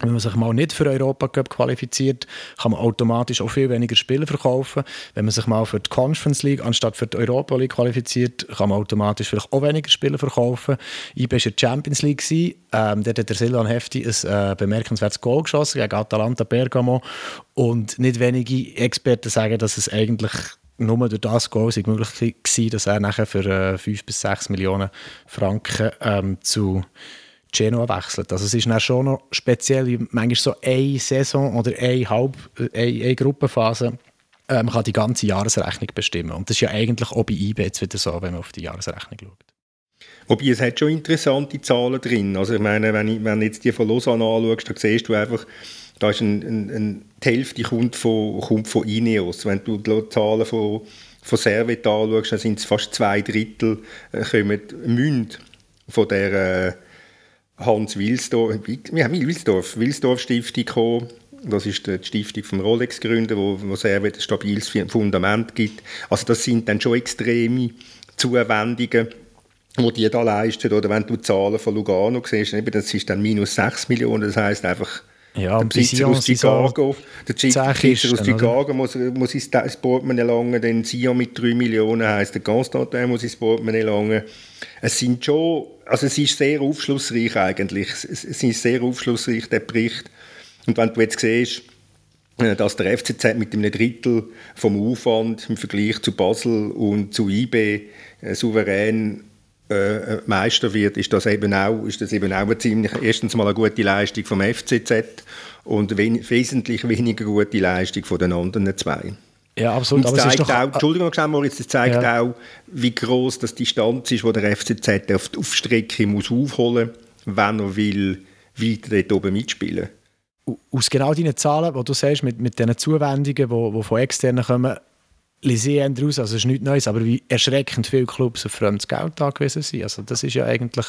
D: wenn man sich mal nicht für Europacup qualifiziert, kann man automatisch auch viel weniger Spieler verkaufen. Wenn man sich mal für die Conference League anstatt für die Europa League qualifiziert, kann man automatisch vielleicht auch weniger Spieler verkaufen. IB war in der Champions League. gewesen. Ähm, dort hat der Silvan Hefti ein äh, bemerkenswertes Goal geschossen gegen Atalanta Bergamo. Und nicht wenige Experten sagen, dass es eigentlich nur durch das Goal sei möglich war, dass er nachher für äh, 5 bis 6 Millionen Franken ähm, zu Genoa wechselt. Also es ist dann schon noch speziell, manchmal so eine Saison oder eine, Halb, eine, eine Gruppenphase, man kann die ganze Jahresrechnung bestimmen. Und das ist ja eigentlich auch bei IB jetzt wieder so, wenn man auf die Jahresrechnung schaut.
B: Wobei, es hat schon interessante Zahlen drin. Also ich meine, wenn, ich, wenn jetzt die von Lausanne anschaust, dann siehst du einfach, da ist ein, ein, ein, die Hälfte kommt von, kommt von Ineos. Wenn du die Zahlen von, von Servet anschaust, dann sind es fast zwei Drittel äh, kommen Münd von der äh, Hans Wilsdorf, ja, Wilsdorf, Wilsdorf Stiftung gekommen. Das ist die Stiftung vom Rolex-Gründer, wo, wo Servet ein stabiles Fundament gibt. Also das sind dann schon extreme Zuwendungen die die da leisten. Oder wenn du die Zahlen von Lugano siehst, das ist dann minus 6 Millionen, das heisst einfach,
D: Ja,
B: der Besitzer aus
D: sind so
B: Chicago, der Besitzer aus? Chicago muss, muss ins Portemonnaie langen, dann Sion mit 3 Millionen heisst, der Constantin muss ins Portemonnaie langen. Es sind schon, also es ist sehr aufschlussreich eigentlich, es es ist sehr aufschlussreich, der Bericht. Und wenn du jetzt siehst, äh, dass der FCZ mit einem Drittel vom Aufwand im Vergleich zu Basel und zu IB äh, souverän äh, Meister wird, ist das eben auch, ist das eben auch eine ziemlich, erstens mal eine gute Leistung vom FCZ und wen, wesentlich weniger gute Leistung von den anderen zwei.
D: Ja, absolut.
B: Und
D: ist
B: zeigt
D: doch,
B: auch, Entschuldigung, Moritz, es zeigt
D: Ja.
B: auch, wie groß das Distanz ist, die der FCZ auf, auf Strecke muss aufholen muss, wenn er will, weiter dort oben mitspielen.
D: aus genau deinen Zahlen, die du sagst, mit, mit diesen Zuwendungen, die, die von externen kommen, lese daraus, also es ist nichts Neues, aber wie erschreckend viele Clubs auf fremdes Geld angewiesen sind. Also das ist ja eigentlich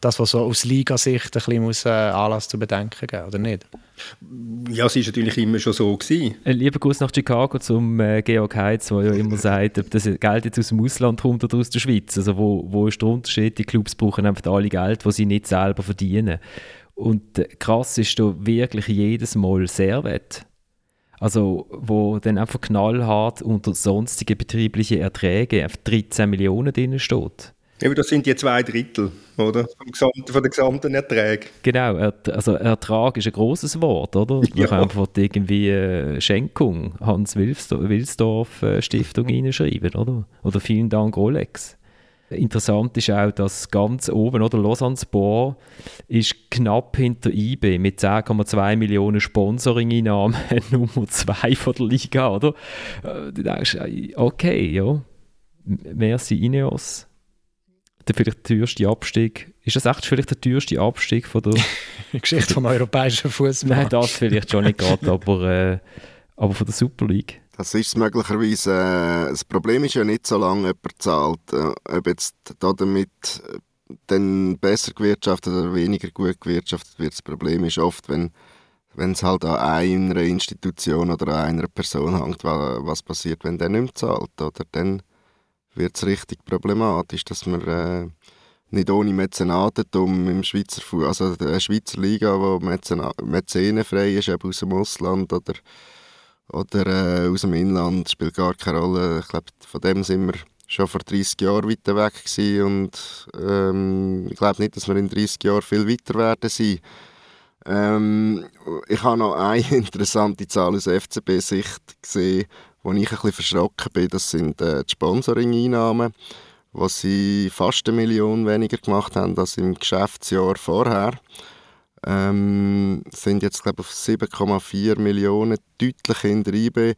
D: das, was so aus Ligasicht ein bisschen muss, äh, Anlass zu bedenken geben, oder nicht?
B: Ja, es war natürlich immer schon so. Gewesen.
A: Ein lieber Gruß nach Chicago zum äh, Georg Heitz, der ja immer sagt, ob das Geld jetzt aus dem Ausland kommt oder aus der Schweiz. Also wo, wo ist der Unterschied? Die Clubs brauchen einfach alle Geld, das sie nicht selber verdienen. Und äh, krass ist da wirklich jedes Mal Servet. Also, wo dann einfach knallhart unter sonstige betriebliche Erträge auf 13 Millionen drin steht.
B: Eben, das sind die zwei Drittel, oder? Vom gesamten, von den gesamten Erträgen.
A: Genau, also Ertrag ist ein großes Wort, oder? Man ja. kann einfach irgendwie äh, Schenkung, Hans Wilsdorf äh, reinschreiben, oder? Oder vielen Dank Rolex. Interessant ist auch, dass ganz oben, oder Lausanne-Sport ist knapp hinter IB mit 10,2 Millionen Sponsoring-Einnahmen Nummer 2 von der Liga, oder? Äh, du denkst, okay, ja, merci Ineos. Der vielleicht teuerste Abstieg. Ist das echt vielleicht der teuerste Abstieg von der
D: Geschichte vom europäischen Fußball?
A: Nein, das vielleicht schon nicht gerade, aber, äh, aber von der Super League.
C: Das ist möglicherweise, äh, das Problem ist ja nicht, so lange jemand zahlt. Äh, ob jetzt damit äh, dann besser gewirtschaftet oder weniger gut gewirtschaftet wird. Das Problem ist oft, wenn es halt an einer Institution oder an einer Person hängt, was passiert, wenn der nicht mehr zahlt, oder? Dann wird es richtig problematisch, dass man äh, nicht ohne Mäzenatentum im Schweizer Fußball, also der Schweizer Liga, wo Mäzenenfrei ist, eben aus dem Ausland oder oder äh, aus dem Inland, spielt gar keine Rolle. Ich glaube, von dem sind wir schon vor 30 Jahren weiter weg gewesen und ähm, ich glaube nicht, dass wir in 30 Jahren viel weiter werden sein. Ähm, ich habe noch eine interessante Zahl aus FCB-Sicht gesehen, wo ich ein bisschen verschrocken bin. Das sind äh, die Sponsoring-Einnahmen, wo sie fast eine Million weniger gemacht haben als im Geschäftsjahr vorher ähm, sind jetzt glaube auf 7,4 Millionen deutlich in der IB,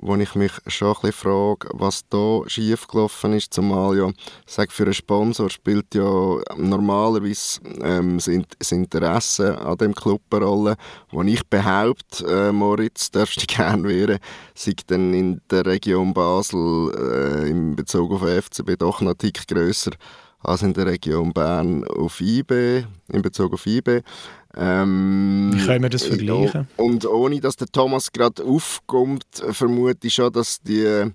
C: wo ich mich schon ein bisschen frage, was da schiefgelaufen ist, zumal ja, sag für einen Sponsor spielt ja normalerweise ähm, das Interesse an dem Club eine Rolle, wo ich behaupte, äh, Moritz, darfst du gerne wehren, sei dann in der Region Basel äh, in Bezug auf den FCB doch noch ein Tick grösser als in der Region Bern auf IB, in Bezug auf IB.
D: Ähm, Wie können wir das vergleichen?
C: Und ohne, dass der Thomas gerade aufkommt, vermute ich schon, dass die,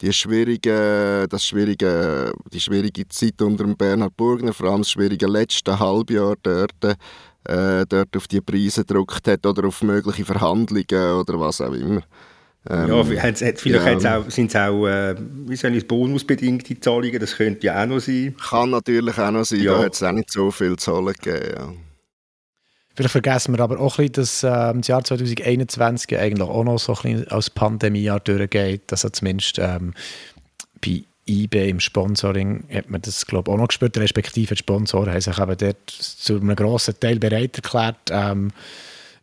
C: die, schwierige, das schwierige, die schwierige Zeit unter dem Bernhard Burgner, vor allem das schwierige letzte Halbjahr dort, äh, dort auf die Preise gedruckt hat oder auf mögliche Verhandlungen oder was auch immer.
B: Ähm, ja, vielleicht ja. sind es auch, äh, wie soll ich bonusbedingte Zahlungen, das könnte ja auch noch sein.
C: Kann natürlich auch noch sein, ja. da hat es auch nicht so viel Zahlen gegeben. Ja.
D: Vielleicht vergessen wir aber auch ein bisschen, dass äh, das Jahr 2021 eigentlich auch noch so ein bisschen als Pandemiejahr durchgeht. Also zumindest ähm, bei eBay im Sponsoring hat man das glaube ich auch noch gespürt, respektive die Sponsoren haben sich eben dort zu einem grossen Teil bereit erklärt, ähm,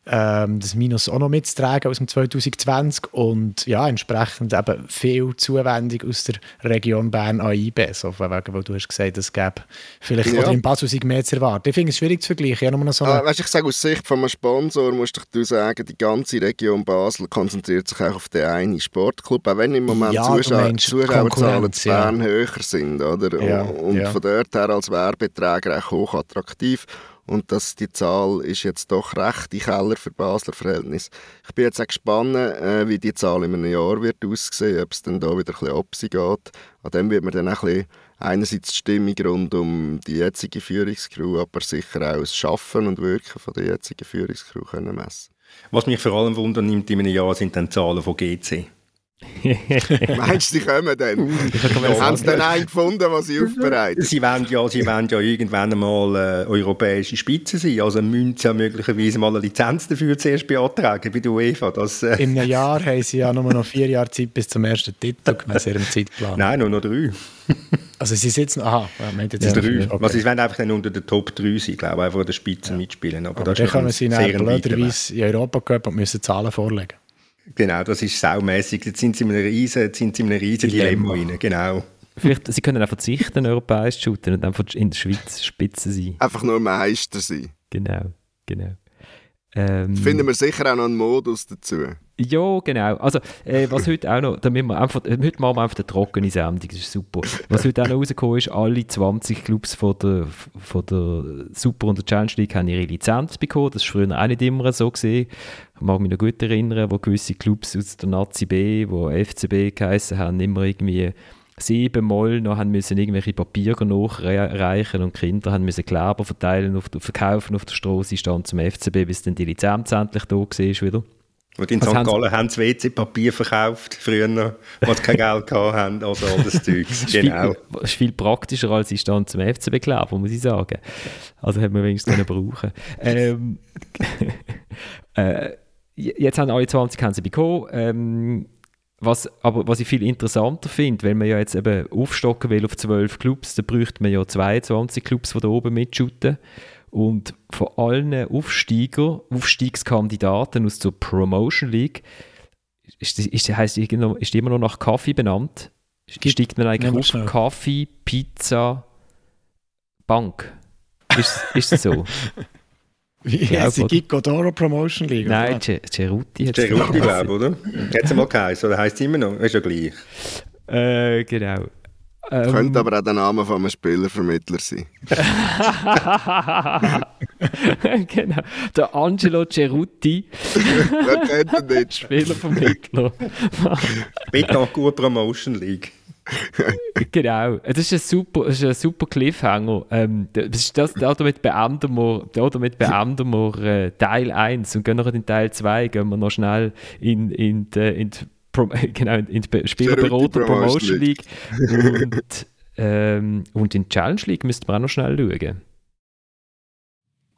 D: ähm, das Minus auch noch mitzutragen aus dem 2020 und ja, entsprechend eben viel Zuwendung aus der Region Bern an IB, so von wegen, weil du hast gesagt, es gäbe vielleicht ja. oder in Basel mehr zu erwarten. Ich finde es schwierig zu vergleichen.
C: Noch so ah, weißt, ich sage aus Sicht von einem Sponsor, musst du sagen, die ganze Region Basel konzentriert sich auch auf den einen Sportclub, auch wenn im Moment ja, Zuschauer, Zuschauerzahlen zu Bern ja. höher sind. Oder? Ja, und von dort her als Werbeträger auch hochattraktiv und das, die Zahl ist jetzt doch recht im Keller für Basler Verhältnis. Ich bin jetzt auch gespannt, äh, wie die Zahl in einem Jahr wird aussehen, ob es dann da wieder ein bisschen absi geht. An dem wird man dann auch ein bisschen einerseits die Stimmung rund um die jetzige Führungskrew, aber sicher auch das Schaffen und Wirken von der jetzigen Führungskrew können messen.
B: Was mich vor allem wundert nimmt in einem Jahr sind dann Zahlen von GC.
C: Meinst du, sie kommen dann? Haben sie dann einen gefunden, was sie aufbereiten?
B: Sie wollen ja, sie wollen ja irgendwann einmal äh, europäische Spitze sein. Also müssen sie ja möglicherweise mal eine Lizenz dafür zuerst beantragen bei der UEFA. Das,
D: äh In einem Jahr haben sie ja nur noch vier Jahre Zeit bis zum ersten Titel, gemäß ihrem Zeitplan.
B: Nein, nur noch drei.
D: also sie sitzen, aha,
B: meint jetzt drei. Okay. Also sie wollen einfach dann unter den Top 3 sein, glaube ich, einfach an der Spitze ja. mitspielen.
D: Aber, Aber dann können sie blöderweise in Europa gehen und müssen Zahlen vorlegen.
B: Genau, das ist saumässig. Jetzt sind sie in einem riesen, sind sie in einem riesen Dilemma, Dilemma rein. Genau.
A: Vielleicht, sie können auch verzichten, europäisch zu shooten und einfach in der Schweiz Spitze sein.
C: Einfach nur Meister sein.
A: Genau, genau.
C: Ähm, Finden wir sicher auch noch einen Modus dazu.
A: Ja, genau. Also, äh, was heute auch noch, damit wir einfach, äh, heute machen wir einfach eine trockene Sendung, das ist super. Was heute auch noch rausgekommen ist, alle 20 Clubs von der, von der Super- und der Challenge League haben ihre Lizenz bekommen. Das war früher auch nicht immer so gesehen. Ich mag mich noch gut erinnern, wo gewisse Clubs aus der Nazi B, wo FCB geheißen haben, immer irgendwie siebenmal noch haben müssen irgendwelche Papiere nachreichen und die Kinder haben müssen Kleber verteilen, auf, verkaufen auf der Straße, stand zum FCB, bis dann die Lizenz endlich da war.
B: Und in St. Gallen haben sie WC-Papier verkauft, früher, als sie kein Geld hatten, also all das Zeug.
A: genau. Das ist viel praktischer als ich stand zum FCB Kleber, muss ich sagen. Also hätte man wenigstens können brauchen. Ähm, äh, jetzt haben alle 20 haben sie bekommen. Ähm, was, aber was ich viel interessanter finde, wenn man ja jetzt eben aufstocken will auf 12 Clubs, dann bräuchte man ja 22 Clubs, die da oben mitschuten. Und von allen Aufsteiger, Aufstiegskandidaten aus der Promotion League, ist, ist, heisst, ist die immer noch nach Kaffee benannt? Steigt man eigentlich auf Kaffee, Pizza, Bank? Ist, ist das so?
D: Wie heißt die Gigodoro Promotion League?
A: Nein, Ceruti
B: hat Ceruti, glaube ich, oder? Hat sie mal geheißen, oder heisst sie immer noch? Ist ja gleich.
A: Äh, genau.
C: Ähm, Könnte aber auch der Name von einem Spielervermittler sein.
A: genau. Der Angelo Ceruti.
C: Wer kennt ihn nicht?
A: Spielervermittler.
B: Betancourt Promotion League.
A: genau, das ist ein super, das ist ein super Cliffhanger. Ähm, das, das, damit beenden wir, damit beenden wir äh, Teil 1 und gehen noch in Teil 2, gehen wir noch schnell in, in, die, in die, Pro, genau, in die Spielerberater Promotion League und, ähm, und in die Challenge League müssten wir auch noch schnell schauen.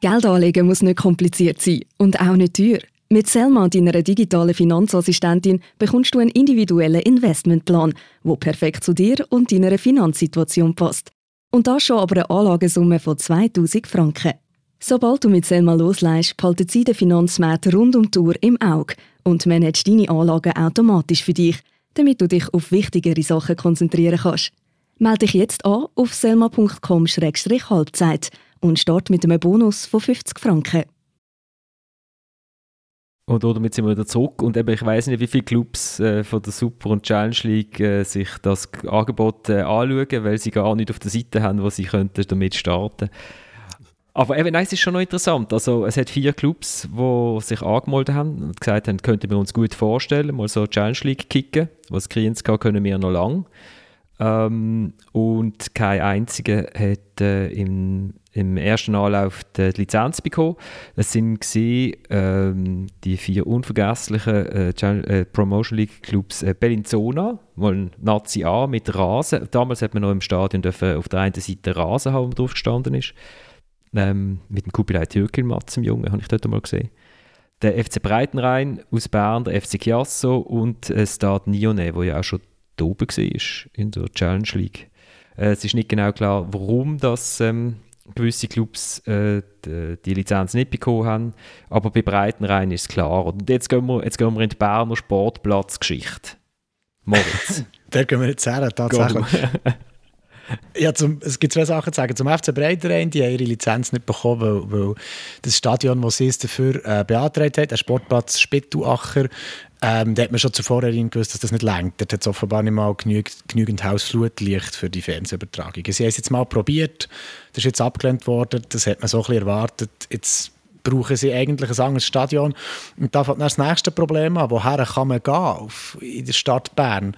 F: Geld anlegen muss nicht kompliziert sein und auch nicht teuer. Mit Selma, deiner digitalen Finanzassistentin, bekommst du einen individuellen Investmentplan, der perfekt zu dir und deiner Finanzsituation passt. Und das schon aber eine Anlagesumme von 2000 Franken. Sobald du mit Selma loslässt, behalten sie den Finanzmarkt rund um die Uhr im Auge und managt deine Anlagen automatisch für dich, damit du dich auf wichtigere Sachen konzentrieren kannst. Melde dich jetzt an auf selma.com-halbzeit und start mit einem Bonus von 50 Franken.
A: Und damit sind wir wieder zurück. Und eben, ich weiß nicht, wie viele Clubs äh, von der Super- und Challenge League äh, sich das Angebot äh, anschauen, weil sie gar nicht auf der Seite haben, wo sie könnten damit starten aber eben, nein, es ist schon noch interessant. Also, es hat vier Clubs, die sich angemeldet haben und gesagt haben, könnten wir uns gut vorstellen, mal so Challenge League kicken. Was kriegen sie können wir noch lang. Ähm, und kein einziger hat äh, im im ersten Anlauf die Lizenz bekommen. Es sind gewesen, ähm, die vier unvergesslichen äh, äh, Promotion League Clubs äh, Bellinzona, mal Nazi A mit Rasen. Damals hat man noch im Stadion dürfen auf der einen Seite Rasen haben, wo drauf gestanden ist. Ähm, mit dem Kubilai Türkilmatz, im Jungen, habe ich dort mal gesehen. Der FC Breitenrhein aus Bern, der FC Chiasso und äh, Stade Nione, wo ja auch schon da oben war in der Challenge League. Äh, es ist nicht genau klar, warum das ähm, gewisse Clubs äh, die, die, Lizenz nicht bekommen haben. Aber bei Breitenrhein ist es klar. Und jetzt gehen wir, jetzt gehen wir in die Berner Sportplatzgeschichte. Moritz.
D: da gehen wir jetzt her, tatsächlich. Ja, zum, es gibt zwei Sachen zu sagen. Zum FC Breitenrhein, die haben ihre Lizenz nicht bekommen, weil, weil das Stadion, das sie es dafür äh, beantragt hat, der Sportplatz Spittuacher, ähm, da hat man schon zuvor gewusst, dass das nicht längt. Dort hat es offenbar nicht mal genüg, genügend Hausflutlicht für die Fernsehübertragung. Sie haben es jetzt mal probiert, das ist jetzt abgelehnt worden, das hat man so ein bisschen erwartet. Jetzt brauchen sie eigentlich ein anderes Stadion. Und da fängt das nächste Problem an. Woher kann man gehen auf, in der Stadt Bern?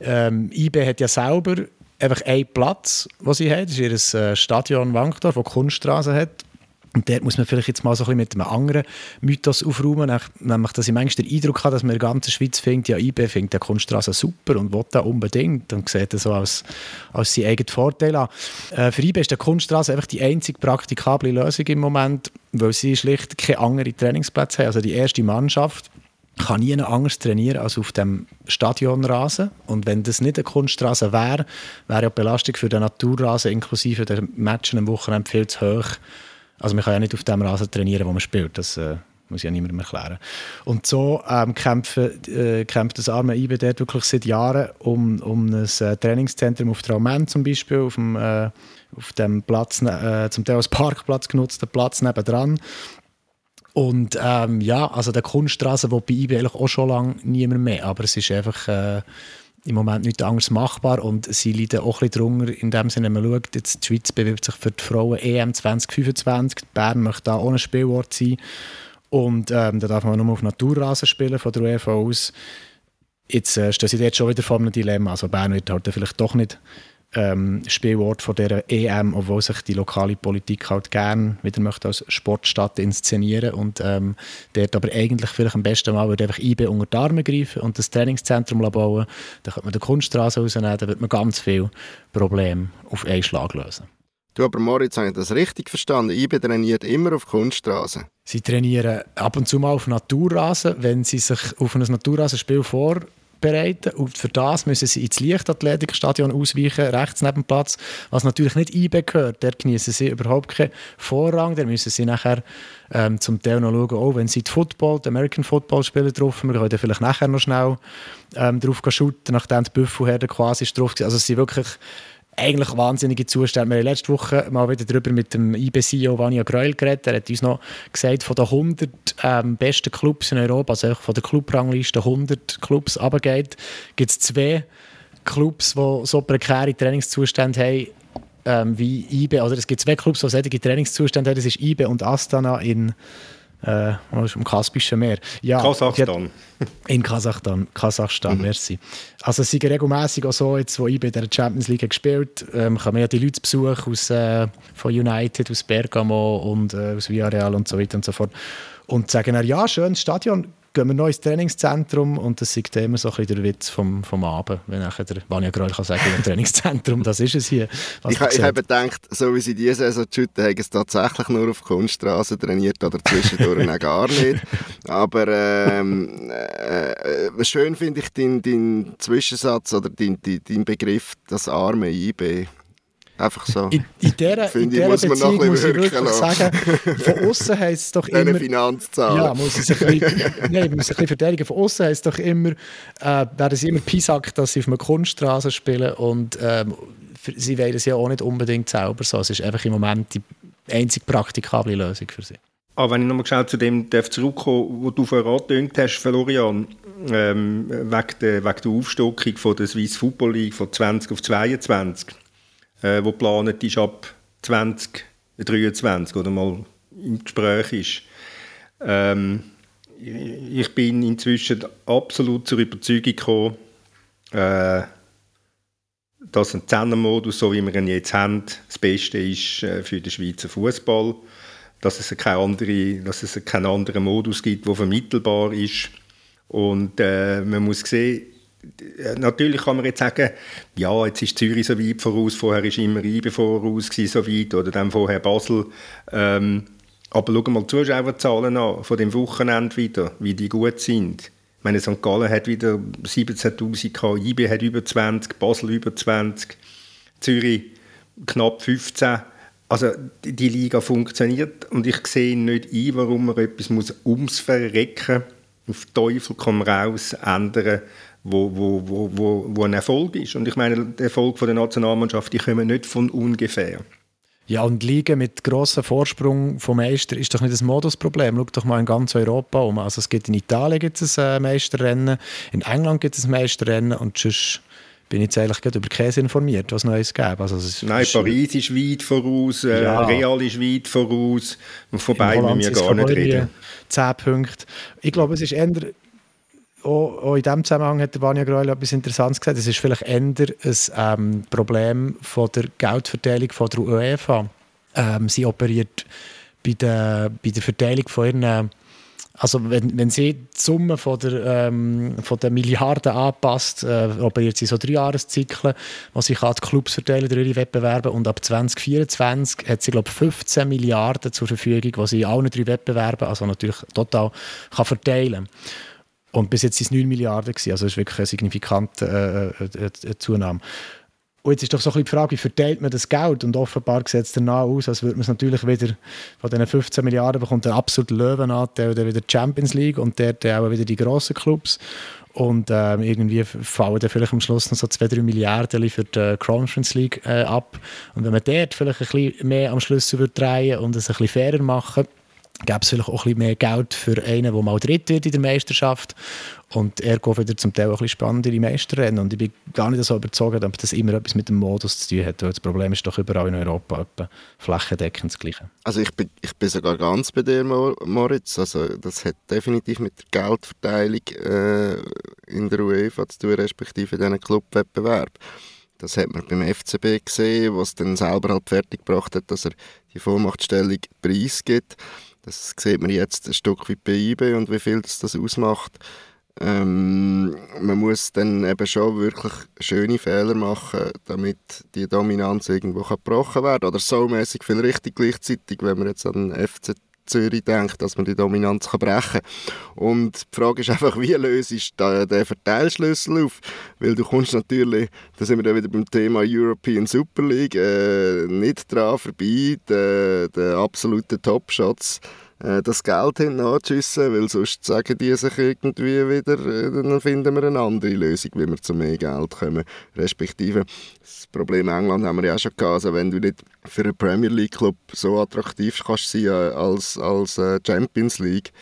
D: Ähm, IB hat ja selber einfach einen Platz, den sie haben. Das ist ihr äh, Stadion Wankdorf, das Kunststraße hat. Und dort muss man vielleicht jetzt mal so ein bisschen mit einem anderen Mythos aufräumen, nämlich, dass ich manchmal den Eindruck habe, dass man in der ganzen Schweiz findet, ja, IB findet der Kunststraße super und will da unbedingt und sieht das so als, als seinen eigenen Vorteil an. Äh, für IB ist der Kunststraße einfach die einzige praktikable Lösung im Moment, weil sie schlicht keine anderen Trainingsplätze haben. Also die erste Mannschaft kann nie anders trainieren als auf dem Stadionrasen. Und wenn das nicht eine Kunststraße wäre, wäre ja die Belastung für den Naturrasen inklusive der Matchen am Wochenende viel zu hoch also man kann ja nicht auf dem Rasen trainieren, wo man spielt. Das äh, muss ja niemandem erklären. Und so ähm, kämpfen, äh, kämpft das arme IB dort wirklich seit Jahren um, um ein äh, Trainingszentrum auf Traumen zum Beispiel, auf dem, äh, auf dem Platz, äh, zum Teil als Parkplatz genutzten Platz nebendran. Und ähm, ja, also der Kunststraße, wo bei IB eigentlich auch schon lange niemand mehr, aber es ist einfach äh, im Moment nichts anderes machbar und sie leiden auch ein bisschen drunter, in dem Sinne, man schaut, jetzt die Schweiz bewirbt sich für die Frauen EM 2025, Bern möchte da ohne Spielort sein und ähm, da darf man nur auf Naturrasen spielen von der UEFA aus. Jetzt äh, stehen sie jetzt schon wieder vor einem Dilemma, also Bern wird halt vielleicht doch nicht ähm, Spielort von der EM, obwohl sich die lokale Politik halt gerne wieder möchte als Sportstadt inszenieren und ähm, dort aber eigentlich vielleicht am besten mal würde einfach IB unter die Arme greifen und das Trainingszentrum bauen, dann könnte man die Kunststraße rausnehmen, dann wird man ganz viele Probleme auf einen Schlag lösen.
C: Du, aber Moritz, habe ich das richtig verstanden? IB trainiert immer auf Kunststraße.
D: Sie trainieren ab und zu mal auf Naturrasen, wenn sie sich auf ein Naturrasenspiel vor bereiten. Und für das müssen sie ins Leichtathletikstadion ausweichen, rechts neben dem Platz, was natürlich nicht IB gehört. Dort genießen sie überhaupt keinen Vorrang. Da müssen sie nachher ähm, zum Teil noch schauen, oh, wenn sie die Football, die American Football spielen drauf, wir können vielleicht nachher noch schnell ähm, drauf shooten, nachdem die Büffelherde quasi drauf war. Also sind wirklich eigentlich wahnsinnige Zustände. Wir haben letzte Woche mal wieder darüber mit dem IB-CEO Vania Greuel geredet. Er hat uns noch gesagt, von den 100 ähm, besten Clubs in Europa, also von der Clubrangliste 100 Clubs runtergeht, gibt es zwei Clubs, die so prekäre Trainingszustände haben ähm, wie IB. Oder es gibt zwei Clubs, die solche Trainingszustände haben. Das ist IB und Astana in äh, im Kaspischen Meer.
B: Ja, Kasachstan.
D: In Kasachstan, Kasachstan, mhm. merci. Also es sind regelmäßig auch so, jetzt, wo ich bei der Champions League gespielt ähm, kann man ja die Leute besuchen aus, äh, von United, aus Bergamo und äh, aus Villarreal und so weiter und so fort. Und sagen dann, ja, schönes Stadion, gehen wir noch ins Trainingszentrum und das ist immer so ein bisschen der Witz vom, vom Abend, wenn nachher der Vanja Greuel kann sagen, im Trainingszentrum, das ist es hier.
C: Ich, ich habe gedacht, so wie sie diese Saison shooten, haben sie tatsächlich nur auf Kunststraße trainiert oder zwischendurch auch gar nicht. Aber ähm, äh, schön finde ich deinen dein Zwischensatz oder deinen dein Begriff, das arme IB. Einfach so.
D: In, in dieser, in dieser muss Beziehung muss ich wirklich sagen, von außen heisst es doch immer...
C: Finanzzahlen.
D: Ja, muss ich ein bisschen, nein, muss ein bisschen verteidigen. Von außen heisst es doch immer, äh, werden sie immer pisackt, dass sie auf einer Kunststraße spielen und ähm, sie wollen es ja auch nicht unbedingt selber so. Es ist einfach im Moment die einzig praktikable Lösung für sie.
B: Aber wenn ich nochmal schnell zu dem zurückkommen was du vorher angetönt hast, Florian, ähm, wegen, der, wegen der Aufstockung von der Swiss Football League von 20 auf 22 äh, wo geplant ist ab 2023 oder mal im Gespräch ist. Ähm, ich bin inzwischen absolut zur Überzeugung gekommen, äh, dass ein Zehnermodus, so wie wir ihn jetzt haben, das Beste ist äh, für den Schweizer Fußball. Dass es, keine andere, keinen anderen Modus gibt, der vermittelbar ist. Und äh, man muss sehen, Natürlich kann man jetzt sagen, ja, jetzt ist Zürich so weit voraus, vorher war immer IBE voraus so weit, oder dann vorher Basel. Ähm, aber schau mal die Zuschauerzahlen an von dem Wochenende wieder, wie die gut sind. Ich meine, St. Gallen hat wieder 17'000 gehabt, IBE hat über 20, Basel über 20, Zürich knapp 15. Also die Liga funktioniert und ich sehe nicht ein, warum man etwas muss ums Verrecken auf Teufel komm raus ändern muss wo, wo, wo, wo, wo ein Erfolg ist. Und ich meine, der Erfolg von der Nationalmannschaft, die kommen nicht von ungefähr.
D: Ja, und Ligen mit grossem Vorsprung vom Meister ist doch nicht das Modusproblem. Schau doch mal in ganz Europa um. Also es gibt in Italien gibt es ein Meisterrennen, in England gibt es ein Meisterrennen und sonst bin ich jetzt eigentlich gerade über Käse informiert, was Neues gäbe. Also
B: Nein, Paris ist weit voraus, äh, ja. Real ist weit voraus und vorbei müssen wir gar nicht reden.
D: 10 Punkte. Ich glaube, es ist eher auch, auch in diesem Zusammenhang hat der Vanja Greuel etwas Interessantes gesagt. Es ist vielleicht eher ein ähm, Problem von der Geldverteilung von der UEFA. Ähm, sie operiert bei der, bei der Verteilung von ihren also wenn, wenn sie die Summe von der, ähm, von der Milliarden anpasst, äh, operiert sie so drei Jahreszyklen, wo sie kann die Clubs verteilen durch ihre Wettbewerbe und ab 2024 hat sie glaube 15 Milliarden zur Verfügung, die sie in allen drei Wettbewerben, also natürlich total, kann verteilen kann. Und bis jetzt sind es 9 Milliarden gewesen, also das ist wirklich eine signifikante äh, äh, äh, Zunahme. Und jetzt ist doch so ein die Frage, wie verteilt man das Geld? Und offenbar sieht es danach aus, als würde man es natürlich wieder von diesen 15 Milliarden bekommt der absolute Löwenanteil dann wieder die Champions League und der dann auch wieder die grossen Clubs. Und äh, irgendwie fallen dann vielleicht am Schluss noch so 2-3 Milliarden für die Conference League äh, ab. Und wenn man dort vielleicht ein bisschen mehr am Schlüssel würde und es ein bisschen fairer machen gäbe es vielleicht auch ein bisschen mehr Geld für einen, der mal dritt wird in der Meisterschaft und er geht wieder zum Teil auch ein bisschen spannendere Meisterrennen und ich bin gar nicht so überzeugt, ob das immer etwas mit dem Modus zu tun hat, weil das Problem ist doch überall in Europa flächendeckend das Gleiche.
C: Also ich bin, ich bin sogar ganz bei dir, Moritz, also das hat definitiv mit der Geldverteilung äh, in der UEFA zu tun, respektive in diesen Clubwettbewerb. Das hat man beim FCB gesehen, was dann selber halt fertiggebracht hat, dass er die Vormachtstellung preisgibt. Das sieht man jetzt ein Stück wie bei IB und wie viel das, das ausmacht. Ähm, man muss dann eben schon wirklich schöne Fehler machen, damit die Dominanz irgendwo gebrochen werden Oder so mäßig viel richtig gleichzeitig, wenn man jetzt an den FC Zürich denkt, dass man die Dominanz kann brechen kann. Und die Frage ist einfach, wie löst du den Verteilschlüssel auf? Weil du kommst natürlich, da sind wir dann wieder beim Thema European Super League, äh, nicht dran vorbei, den, den absoluten Top-Shots das Geld hinten weil sonst sagen die sich irgendwie wieder, äh, dann finden wir eine andere Lösung, wie wir zu mehr Geld kommen. Respektive, das Problem England haben wir ja auch schon gehabt, also wenn du nicht für einen Premier League Club so attraktiv kannst sein äh, als, als Champions League,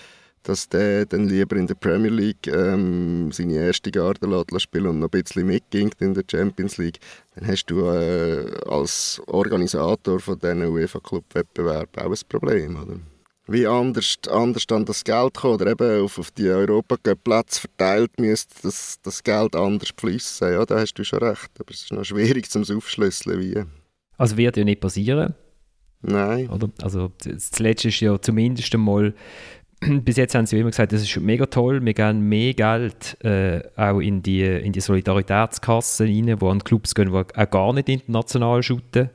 C: dass der dann lieber in der Premier League ähm, seine erste Garde spielen und noch ein bisschen mitgingt in der Champions League, dann hast du äh, als Organisator von diesen UEFA-Club-Wettbewerben auch ein Problem, oder? Wie anders, anders dann das Geld kommt oder eben auf, auf die Europacup-Plätze verteilt müsste das, das Geld anders fließen. Ja, da hast du schon recht. Aber es ist noch schwierig zum Aufschlüsseln, wie.
A: Also wird ja nicht passieren.
C: Nein.
A: Oder? Also das Letzte ist ja zumindest einmal, bis jetzt haben sie immer gesagt, das ist mega toll, wir geben mehr Geld äh, auch in die, in die Solidaritätskasse rein, wo an Clubs gehen, die auch gar nicht international shooten.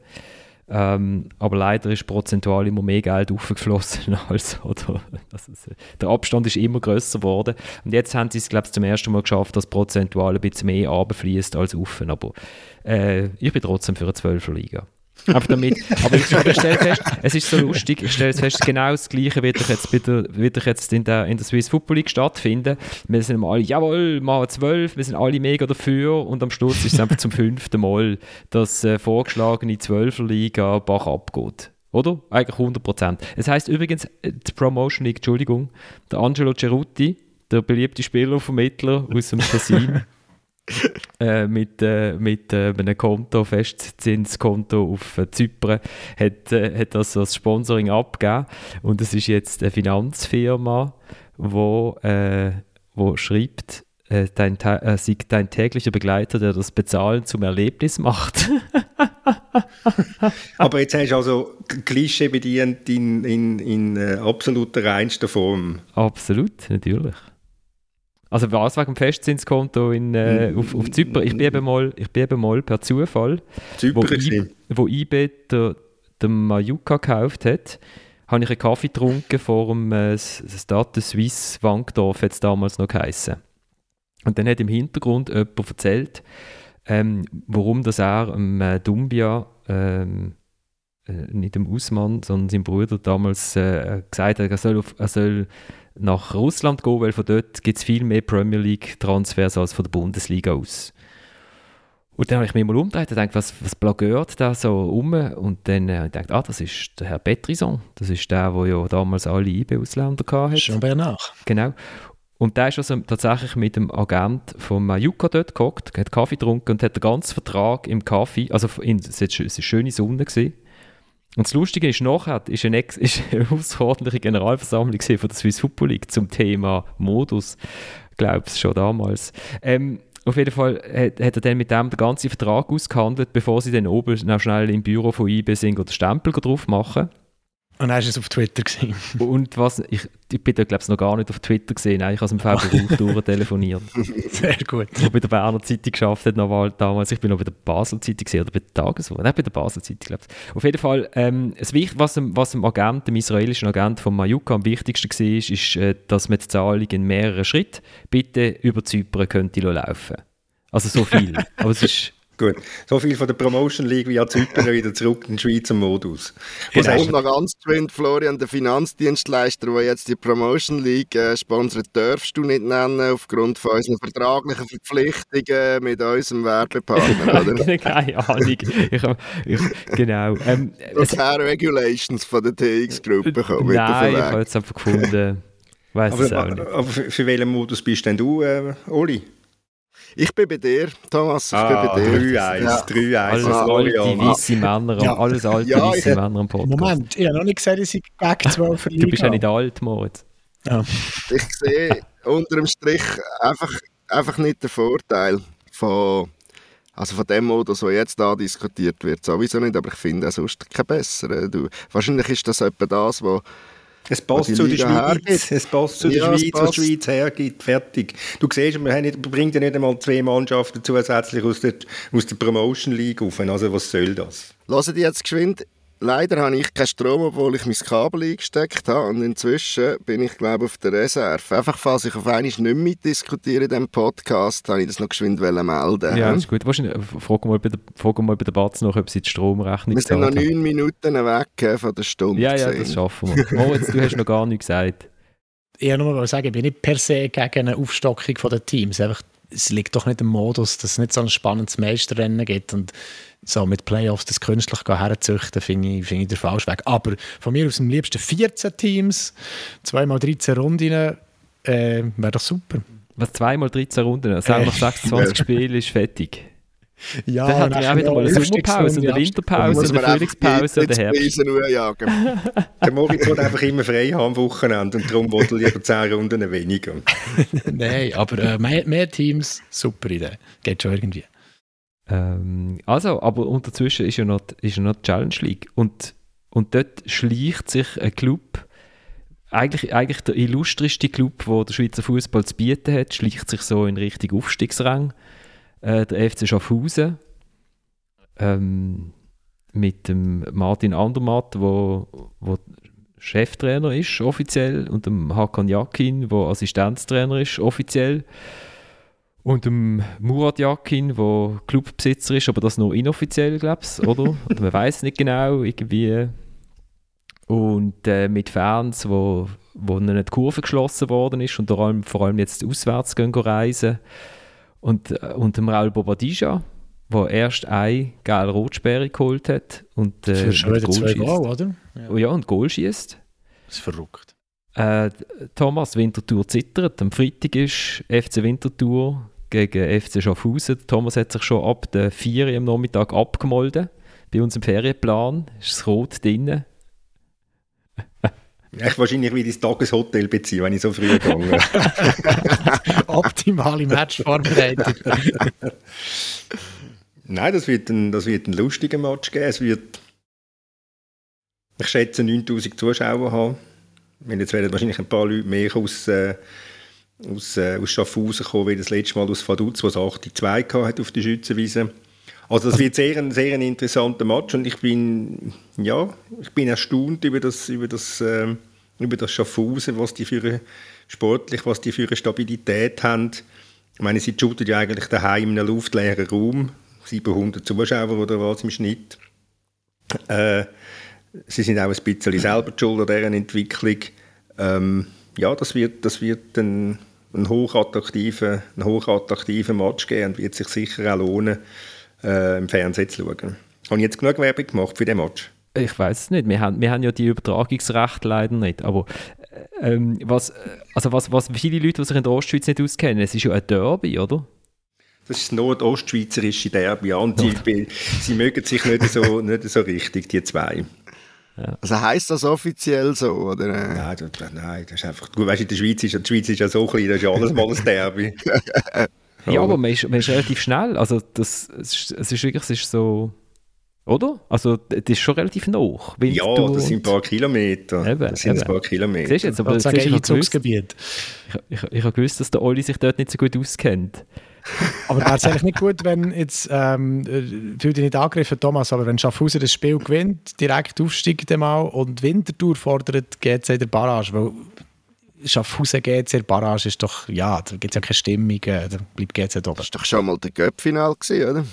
A: Ähm, aber leider ist prozentual immer mehr Geld aufgeflossen als, oder, ist, der Abstand ist immer größer geworden. Und jetzt haben sie es, glaube ich, zum ersten Mal geschafft, dass prozentual ein bisschen mehr runterfließt als offen. Aber äh, ich bin trotzdem für eine 12er Liga. Einfach damit. Aber ich, ich stelle fest, es ist so lustig, ich stelle fest, genau das Gleiche wird doch jetzt, wieder, wird doch jetzt in, der, in der Swiss Football League stattfinden. Wir sind alle, jawohl, mal zwölf, wir sind alle mega dafür und am Schluss ist es einfach zum fünften Mal, dass äh, vorgeschlagene Zwölferliga Bach abgeht. Oder? Eigentlich 100%. Es heißt übrigens, äh, die Promotion League, Entschuldigung, der Angelo Cerutti, der beliebte Spielervermittler aus dem Tessin, äh, mit, äh, mit äh, einem Konto, Festzinskonto auf äh, Zypern, hat, äh, hat das als Sponsoring abgegeben. Und es ist jetzt eine Finanzfirma, wo, äh, wo schreibt, äh, dein, äh, sei dein täglicher Begleiter, der das Bezahlen zum Erlebnis macht.
B: Aber jetzt hast du also Klischee bedient in, in, in äh, absoluter reinster Form.
A: Absolut, natürlich. Also was wegen dem Festzinskonto in, äh, mhm. auf, auf Zypern? Ich bin, eben mal, ich bin eben mal per Zufall,
B: Zypern wo,
A: I, wo IB der, der Majuka gekauft hat, habe ich einen Kaffee getrunken vor dem äh, Stade Suisse Wankdorf, hat es damals noch geheißen. Und dann hat im Hintergrund jemand erzählt, ähm, warum das er ähm, Dumbia ähm, äh, nicht dem Usman, sondern seinem Bruder damals äh, gesagt hat, er soll, auf, er soll nach Russland gehen, weil von dort gibt es viel mehr Premier League-Transfers als von der Bundesliga aus. Und dann habe ich mich mal umgedreht und gedacht, was, was blagört da so um? Und dann habe ich gedacht, ah, das ist der Herr Petrison. Das ist der, der ja damals alle IB-Ausländer hatte.
D: Schon nach.
A: Genau. Und der ist also tatsächlich mit dem Agent von Majuka dort gehockt, hat Kaffee getrunken und hat den ganzen Vertrag im Kaffee, also in, es war eine schöne Sonne, gewesen, und das Lustige ist, nachher ist eine, eine außerordentliche Generalversammlung von der Swiss Football League zum Thema Modus, glaube ich, schon damals. Ähm, auf jeden Fall hat, hat, er dann mit dem den ganzen Vertrag ausgehandelt, bevor sie dann oben noch schnell im Büro von IB sind oder Stempel drauf machen.
D: Und dann du es auf Twitter gesehen.
A: Und was, ich, ich bin da glaube ich noch gar nicht auf Twitter gesehen, Nein, ich habe es im Februar telefoniert.
D: Sehr gut.
A: Ich bei der Berner Zeitung geschafft hat, noch damals, ich bin noch bei der Basel Zeitung gesehen, oder bei der Tageswoche, nein, bei der Basel Zeitung glaube ich. Auf jeden Fall, ähm, das, was, dem, was dem Agent, dem israelischen Agent von Majuka am wichtigsten war, ist, ist, äh, dass man die Zahlung in mehreren Schritten bitte über Zypern könnte laufen. Also so viel. Aber es ist
B: Gut, so viel von der Promotion League wie jetzt heute wieder zurück in den Schweizer Modus.
C: Was genau. noch ganz geschwind, Florian, der Finanzdienstleister, der jetzt die Promotion League äh, sponsert, darfst du nicht nennen, aufgrund von unseren vertraglichen Verpflichtungen mit unserem Werbepartner,
A: oder? Keine Ahnung. Ich, ich, genau.
C: Ähm, das Regulations von der TX-Gruppe
A: kommen. Nein, ich habe jetzt einfach gefunden, weiß
B: aber,
A: es auch nicht.
B: Aber für, für welchen Modus bist denn du, äh, Oli?
C: Ich bin bei dir, Thomas. Ich
B: ah,
C: bin
B: bei dir. 3-1, ja. 3-1.
A: Alles alte, weisse Männer, ja. alles alte, ja, weisse Männer am Podcast.
D: Moment, ich habe noch nicht gesagt, dass ich gegen 12 verliere.
A: Du bist ja nicht alt, Moritz.
C: Ja. Ich sehe unter dem Strich einfach, einfach nicht den Vorteil von, also von dem Modus, der jetzt da diskutiert wird. Sowieso nicht, aber ich finde auch sonst keinen besseren. Du, wahrscheinlich ist das etwa das, was
B: es passt zu der Schweiz, es passt zu der ja, Schweiz, was die Schweiz. Hergibt, fertig. Du siehst, wir haben nicht, bringt ja nicht einmal zwei Mannschaften zusätzlich aus der, aus der Promotion League auf, also was soll das?
C: Lassen die jetzt geschwind Leider habe ich keinen Strom, obwohl ich mein Kabel eingesteckt habe. Und inzwischen bin ich, glaube ich, auf der Reserve. Einfach, falls ich auf einmal nicht mitdiskutiere in diesem Podcast, habe ich das noch geschwind melden.
A: Ja, ist gut. Wahrscheinlich, frag mal bei der, frag mal bei der Batz noch, ob sie die Stromrechnung
C: Wir sind noch neun Minuten weg von der Stunde.
A: Ja, ja, das schaffen wir. Moritz, du hast noch gar nichts gesagt.
D: Ich wollte nur mal sagen, ich bin nicht per se gegen eine Aufstockung der Teams. Einfach, es liegt doch nicht im Modus, dass es nicht so ein spannendes Meisterrennen gibt. Und so mit Playoffs das künstlich herzuzüchten, finde ich, find ich der falsche Weg. Aber von mir aus am liebsten 14 Teams, zweimal 13 Runden, äh, wäre doch super.
A: Was, zweimal 13 Runden? Also äh, nach 26 Spielen ist fertig.
D: Ja,
A: dann haben wir auch wieder mal eine Sommerpause, eine Winterpause, eine Frühlingspause oder Herbst.
B: Der Moritz wird einfach immer frei haben am Wochenende und darum wollte lieber 10 Runden weniger.
D: Nein, aber äh, mehr, mehr Teams, super Idee. Geht schon irgendwie.
A: Ähm, also, aber unterzwischen ist ja noch, ist ja noch die Challenge League. Und, und dort schleicht sich ein Club, eigentlich, eigentlich der illustreste Club, wo der Schweizer Fußball zu bieten hat, schleicht sich so in Richtung Aufstiegsrang. Äh, der FC Schaffhausen. Ähm, mit dem Martin Andermatt, wo, wo Cheftrainer ist, offiziell, und dem Hakan Jakin, der Assistenztrainer ist, offiziell. Und dem Murat Yakin, der Clubbesitzer ist, aber das nur inoffiziell, glaube ich, oder? oder man weiß nicht genau, irgendwie. Und äh, mit Fans, wo, wo die Kurve geschlossen worden ist und vor allem, vor allem jetzt auswärts gehen, gehen reisen. Und, äh, und dem Raul Bobadilla, der erst ein geil Rotsperre geholt hat. Und,
D: äh, Für schon wieder zwei Goal, oder?
A: Ja. Oh ja, und Goal schießt.
D: Das ist verrückt.
A: Äh, Thomas Winterthur zittert. Am Freitag ist FC Winterthur gegen FC Schaffhausen. Thomas hat sich schon ab der 4 am Nachmittag abgemolden. Bei uns im Ferienplan ist das Rot drin.
B: Ich wahrscheinlich wieder ins Tageshotel beziehen, wenn ich so früh gehe.
D: Optimale Matchvorbereitung.
B: Nein, das wird, ein, das wird ein lustiger Match geben. Es wird, ich schätze, 9000 Zuschauer haben. Jetzt werden wahrscheinlich ein paar Leute mehr aus, äh, aus, äh, aus Schaffhausen gekommen, wie das letzte Mal aus Vaduz, was 8-2 hat auf der Schützenwiese. Also das wird sehr ein sehr ein interessanter Match und ich bin, ja, ich bin erstaunt über das, über das, äh, über das Schaffhausen, was die für sportlich, was die für eine Stabilität haben. Ich meine, sie shooten ja eigentlich daheim in einem luftleeren Raum, 700 Zuschauer oder was im Schnitt. Äh, sie sind auch ein bisschen selber schuld an dieser Entwicklung. Ähm, ja, das wird, das wird ein, ein hochattraktiver, ein hochattraktiver Match geben und wird sich sicher auch lohnen, äh, im Fernsehen zu schauen. Habe ich jetzt genug Werbung gemacht für den Match?
A: Ich weiß es nicht. Wir haben, wir haben ja die Übertragungsrechte leider nicht. Aber äh, ähm, was, also was, was viele Leute, die sich in der Ostschweiz nicht auskennen, es ist ja ein Derby, oder?
B: Das ist das nordostschweizerische Derby. Und sie, sie mögen sich nicht so, nicht so richtig, die zwei.
C: Ja. Also heisst das offiziell so, oder?
B: Nein, das, nein, das ist einfach, du weißt, in der Schweiz ist, die Schweiz ist ja so klein, das ist ja alles mal ein Derby.
A: ja, aber man ist, man ist relativ schnell, also das, es, ist, es ist wirklich, es ist so, oder? Also das ist schon relativ nah.
B: Ja, das sind ein paar Kilometer. Eben, das sind eben. ein paar Kilometer.
A: Siehst du jetzt, aber das ist ein Einzugsgebiet. Ich, ich, ich habe gewusst, dass der Olli sich dort nicht so gut auskennt.
D: Aber wäre es eigentlich nicht gut, wenn jetzt, ähm, fühl dich nicht angegriffen, Thomas, aber wenn Schaffhausen das Spiel gewinnt, direkt aufsteigt mal und Winterthur fordert GC der Barrage, weil Schaffhausen GC Barrage ist doch, ja, da gibt es ja keine Stimmung, äh, da bleibt GC oben.
C: Das war doch schon mal der Göppfinal, oder?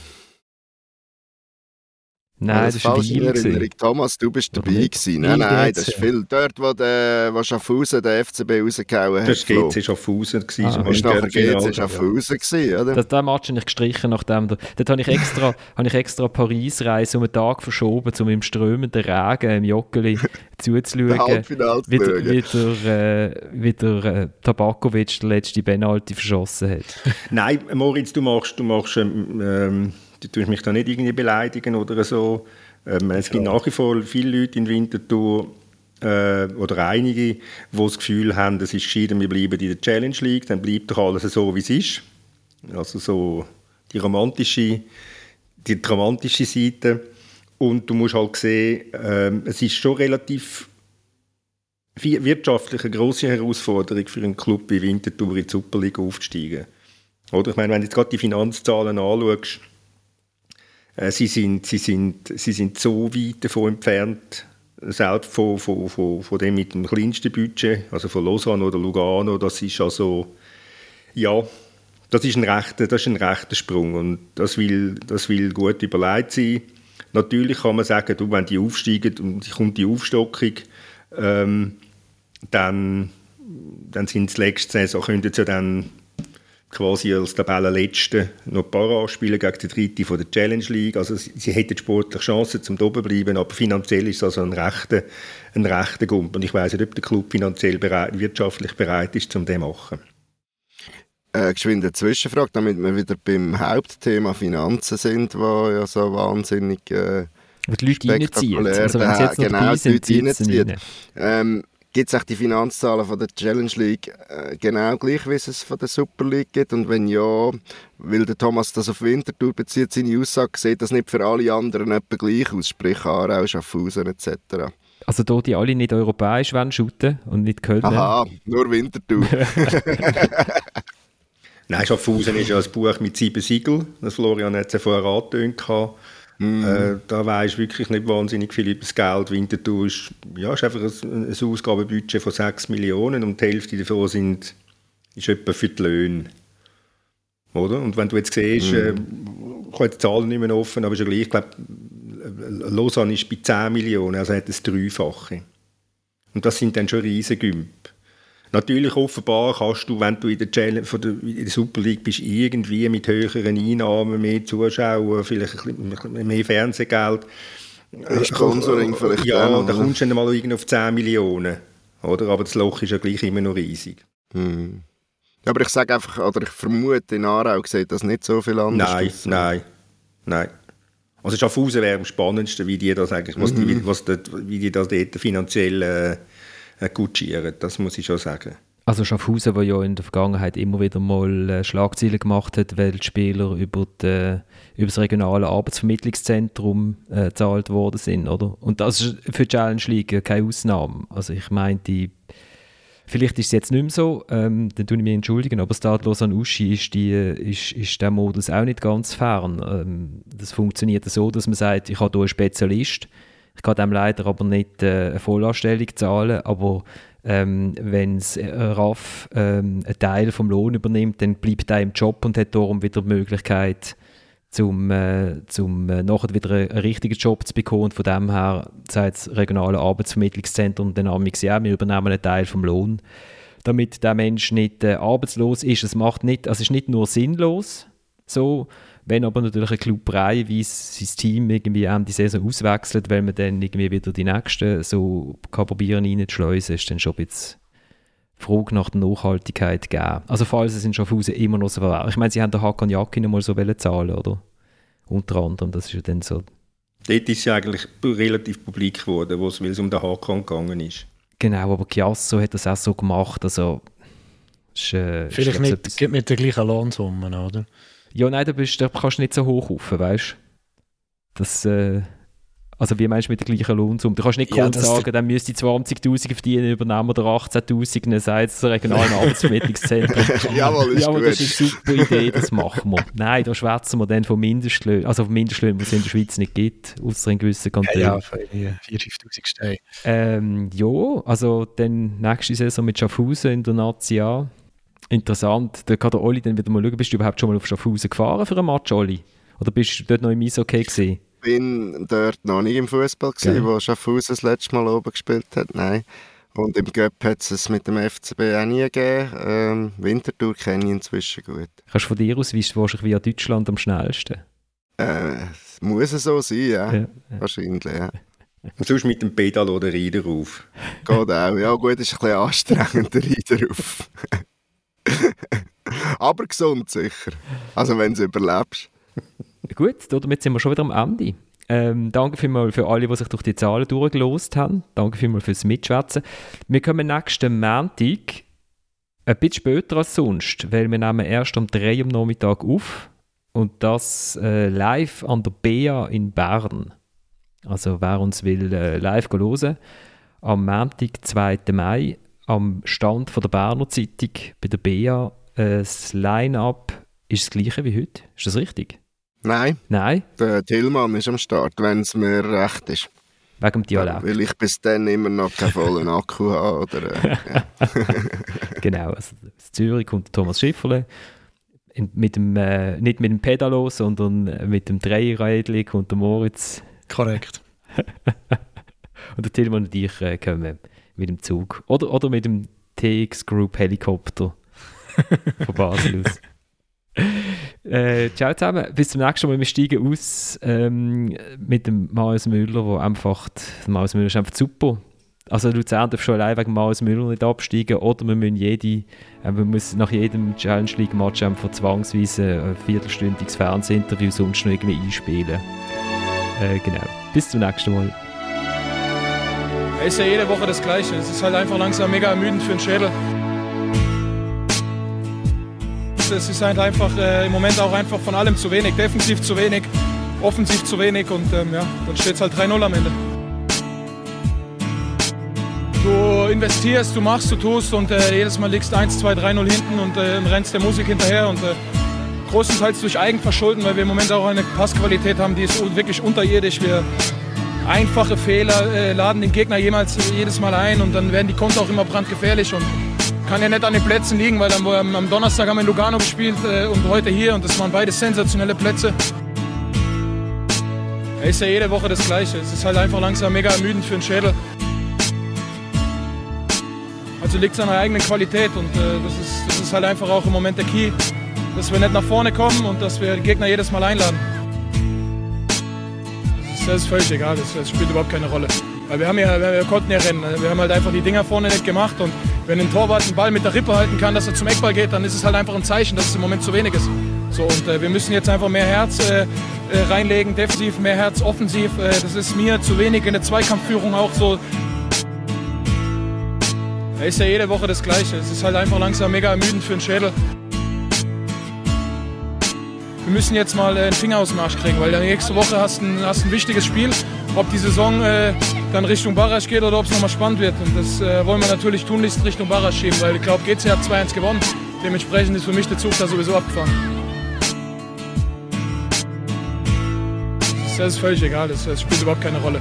A: Nein, das, das war
C: Erinnerung. Thomas, du bist dabei gewesen. Nein, nein, das ist viel. Dort, wo, der, wo Schaffhausen den FCB rausgehauen hat.
B: Das war GC Schaffhausen.
C: Ah, das war nachher GC Schaffhausen, oder?
A: Das, den Match habe ich gestrichen, nachdem... Da, dort habe ich extra, habe ich extra Paris-Reise um einen Tag verschoben, um im strömenden Regen im Joggeli zuzuschauen, wie der, wie der, äh, wie der äh, Tabakovic der letzte Penalty verschossen hat.
B: Nein, Moritz, du machst... Du machst ähm, ähm du tust mich da nicht irgendwie beleidigen oder so. Ähm, es gibt ja. nach wie vor viele Leute in Winterthur, äh, oder einige, die das Gefühl haben, es ist geschieden, wir bleiben in der Challenge League, dann bleibt doch alles so, wie es ist. Also so die romantische, die romantische Seite. Und du musst halt sehen, äh, es ist schon relativ wirtschaftlich eine grosse Herausforderung für einen Club wie Winterthur in die Superliga aufzusteigen. Oder? Ich meine, wenn du jetzt gerade die Finanzzahlen anschaust, sie, sind, sie, sind, sie sind so weit davon entfernt, selbst von, von, von, von dem mit dem kleinsten Budget, also von Lausanne oder Lugano, das ist also, ja, das ist ein rechter, das ist ein rechter Sprung und das will, das will gut überlegt sein. Natürlich kann man sagen, du, wenn die aufsteigen und kommt die Aufstockung, ähm, dann, dann sind es letzte Saison, könnten sie dann quasi als Tabellenletzte noch ein paar spielen gegen die dritte von der Challenge League. Also sie, hätten sportlich Chancen zum oben bleiben, aber finanziell ist es also ein rechter, ein rechter Gump. Und ich weiß nicht, ob der Club finanziell bereit, wirtschaftlich bereit ist, um das zu machen.
C: Äh, geschwinde Zwischenfrage, damit wir wieder beim Hauptthema Finanzen sind, wo ja so wahnsinnig äh,
A: die Leute reinziehen. Also wenn jetzt noch
C: genau, die Leute reinziehen. Ähm, Gibt es auch die Finanzzahlen von der Challenge League äh, genau gleich, wie es von der Super League gibt? Und wenn ja, weil der Thomas das auf Winterthur bezieht, seine Aussage, sieht das nicht für alle anderen etwa gleich aus, sprich Aarau, Schaffhausen etc.?
A: Also da die alle nicht europäisch wollen shooten und nicht Köln.
C: Aha, nur Winterthur.
B: Nein, Schaffhausen ist ja ein Buch mit sieben Siegeln, das Florian hat es vorher angetönt. Mm. Äh, da weisst wirklich nicht wahnsinnig viel über das Geld. Winterthur ist, ja, ist einfach ein, ein Ausgabenbudget von 6 Millionen und die Hälfte davon sind, ist etwa für die Löhne. Oder? Und wenn du jetzt siehst, mm. äh, ich habe die Zahlen nicht mehr offen, aber ist ja gleich, ich glaube, Lausanne ist bei 10 Millionen, also hat es Dreifache. Und das sind dann schon riesige Gümp. Natürlich, offenbar kannst du, wenn du in der, Challenge, von der, in der Super League bist, irgendwie mit höheren Einnahmen, mehr Zuschauer, vielleicht ein bisschen mehr Fernsehgeld.
C: Äh, Sponsoring vielleicht
B: Ja, dann, da kommst du dann mal irgendwie auf 10 Millionen. Oder? Aber das Loch ist ja gleich immer noch riesig.
C: Hm. Aber ich sage einfach, oder ich vermute, in Aarau sieht das nicht so viel anders
B: Nein, aus. nein, nein. Also Schaffhausen wäre am spannendsten, wie die das eigentlich, was mhm. die, was die, wie die das dort finanziell äh, äh, gutschieren, das muss ich schon sagen.
A: Also Schaffhausen, der ja in der Vergangenheit immer wieder mal äh, Schlagzeilen gemacht hat, weil die Spieler über, die, über das regionale Arbeitsvermittlungszentrum äh, gezahlt worden sind, oder? Und das ist für die Challenge League keine Ausnahme. Also ich meinte, vielleicht ist es jetzt nicht mehr so, ähm, dann tue ich mich entschuldigen, aber Stadlos an Uschi ist, die, ist, ist der Modus auch nicht ganz fern. Ähm, das funktioniert so, dass man sagt, ich habe hier einen Spezialist, ich kann dem leider aber nicht äh, eine Vollanstellung zahlen, aber ähm, wenn äh, RAF ähm, einen Teil vom Lohn übernimmt, dann bleibt er im Job und hat darum wieder die Möglichkeit, zum, äh, zum äh, nachher wieder einen, richtigen Job zu bekommen. Und von dem her sagt das regionale Arbeitsvermittlungszentrum dann haben ja, wir übernehmen einen Teil vom Lohn, damit der Mensch nicht äh, arbeitslos ist. Es macht nicht, also es ist nicht nur sinnlos, so, wenn aber natürlich ein Club reihenweise sein Team irgendwie Ende Saison auswechselt, weil man dann irgendwie wieder die Nächsten so kann probieren reinzuschleusen, ist dann schon ein bisschen Frage nach der Nachhaltigkeit geben. Also falls es in Schaffhausen immer noch so war. Ich meine, sie haben den Hakan Jakin mal so zahlen, oder? Unter anderem, das ist ja dann so...
B: Dort ist es ja eigentlich relativ publik geworden, weil es um den Hakan gegangen ist.
A: Genau, aber Chiasso hat das auch so gemacht, also...
D: Ist, äh, Vielleicht ist nicht mit der gleichen Lohnsumme, oder?
A: Ja, nein, da, bist, da kannst du nicht so hoch rauf, weißt du? Das, äh, also wie meinst du mit der gleichen Lohnsumme? Du kannst nicht ja, sagen, dann müsste ich 20'000 verdienen, übernehmen oder 18'000, dann sagt das regionale Arbeitsvermittlungszentrum.
C: Jawohl, ist
A: ja, aber das ist eine super Idee, das machen wir. Nein, da schwätzen wir dann von Mindestlöhnen, also von Mindestlöhnen, die es in der Schweiz nicht gibt, außer in gewissen Kantonen. Ja,
D: ja, 4'000, 5'000 Steine.
A: Ähm, ja, also dann nächste Saison mit Schaffhausen in der Nazi Interessant. Da kann der Oli dann wieder mal schauen, bist du überhaupt schon mal auf Schaffhausen gefahren für einen Match, Oli? Oder bist du dort noch im Eishockey gesehen?
C: bin dort noch nicht im Fußball gewesen,
A: Geil.
C: wo Schaffhausen das letzte Mal oben gespielt hat. Nein. Und im Göpp hat es es mit dem FCB auch nie gegeben. Ähm, Winterthur kenne ich inzwischen gut.
A: Kannst du von dir aus, weißt du wahrscheinlich via Deutschland am schnellsten?
C: Äh, muss es so sein, ja.
A: Ja,
C: Wahrscheinlich, ja.
B: Und sonst mit dem Pedal oder Reiter auf.
C: Geht auch. Ja gut, ist ein bisschen anstrengender Reiter auf. Aber gesund sicher. Also wenn du überlebst.
A: Gut, damit sind wir schon wieder am Ende. Ähm, danke vielmals für alle, die sich durch die Zahlen durchgelost haben. Danke vielmals fürs Mitschwätzen. Wir kommen nächsten Montag ein bisschen später als sonst, weil wir nehmen erst um 3 Uhr am Nachmittag auf und das äh, live an der BEA in Bern. Also wer uns will äh, live hören, am Montag, 2. Mai, am Stand von der Berner Zeitung bei der BEA, äh, das Line-Up ist das gleiche wie heute. Ist das richtig?
C: Nein,
A: Nein,
C: der Tillmann ist am Start, wenn es mir recht ist.
A: wegen dem Dialekt.
C: Weil ich bis dann immer noch keinen vollen Akku habe. Oder, äh.
A: Genau, also aus Zürich kommt der Thomas Schifferle. In, mit dem, äh, nicht mit dem Pedalo, sondern äh, mit dem Dreirädli kommt der Moritz
D: Korrekt.
A: und der Tilman und ich äh, kommen mit dem Zug. Oder, oder mit dem TX Group Helikopter von Basel aus. Äh, ciao zusammen, bis zum nächsten Mal. Wir steigen aus ähm, mit dem Marius Müller, wo einfach, der Marius Müller ist einfach super. Also Luzern darf schon allein wegen Marius Müller nicht absteigen oder wir müssen jede, äh, wir müssen nach jedem Challenge League Match einfach zwangsweise ein viertelstündiges Fernsehinterview sonst noch irgendwie einspielen. Äh, genau. Bis zum nächsten Mal.
G: Es ist ja jede Woche das Gleiche. Es ist halt einfach langsam mega ermüdend für den Schädel. Es ist halt einfach äh, im Moment auch einfach von allem zu wenig. Defensiv zu wenig, offensiv zu wenig und ähm, ja, dann steht es halt 3-0 am Ende. Du investierst, du machst, du tust und äh, jedes Mal liegst 1, 2, 3-0 hinten und äh, rennst der Musik hinterher und äh, großenteils durch Eigenverschulden, weil wir im Moment auch eine Passqualität haben, die ist wirklich unterirdisch. Wir einfache Fehler äh, laden den Gegner jemals jedes Mal ein und dann werden die Konter auch immer brandgefährlich und kann ja nicht an den Plätzen liegen, weil dann, wo, am, Donnerstag haben wir in Lugano gespielt äh, und heute hier und das waren beide sensationelle Plätze. Ja, ist ja jede Woche das Gleiche. Es ist halt einfach langsam mega ermüdend für den Schädel. Also liegt es an der eigenen Qualität und äh, das, ist, das ist halt einfach auch im Moment der Key, dass wir nicht nach vorne kommen und dass wir die Gegner jedes Mal einladen. Das ist, das ist völlig egal, das, das spielt überhaupt keine Rolle. Weil wir, haben ja, wir, wir konnten ja rennen, wir haben halt einfach die Dinger vorne nicht gemacht und wenn ein Torwart einen Ball mit der Rippe halten kann, dass er zum Eckball geht, dann ist es halt einfach ein Zeichen, dass es im Moment zu wenig ist. So, und äh, wir müssen jetzt einfach mehr Herz äh, äh, reinlegen, defensiv, mehr Herz offensiv. Äh, das ist mir zu wenig in der Zweikampfführung auch so. Ja, ist ja jede Woche das Gleiche. Es ist halt einfach langsam mega ermüdend für den Schädel. Wir müssen jetzt mal äh, einen Finger aus dem Arsch kriegen, weil nächste Woche hast du ein, hast ein wichtiges Spiel. Ob die Saison äh, dann Richtung Barasch geht oder ob es nochmal spannend wird. Und das äh, wollen wir natürlich tunlichst Richtung Barasch schieben, weil ich glaube, GC hat 2-1 gewonnen. Dementsprechend ist für mich der Zug da sowieso abgefahren. Das ist völlig egal, das, das spielt überhaupt keine Rolle.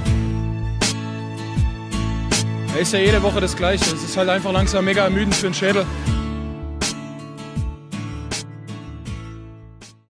G: Ja, ist ja jede Woche das Gleiche. Es ist halt einfach langsam mega ermüdend für den Schädel.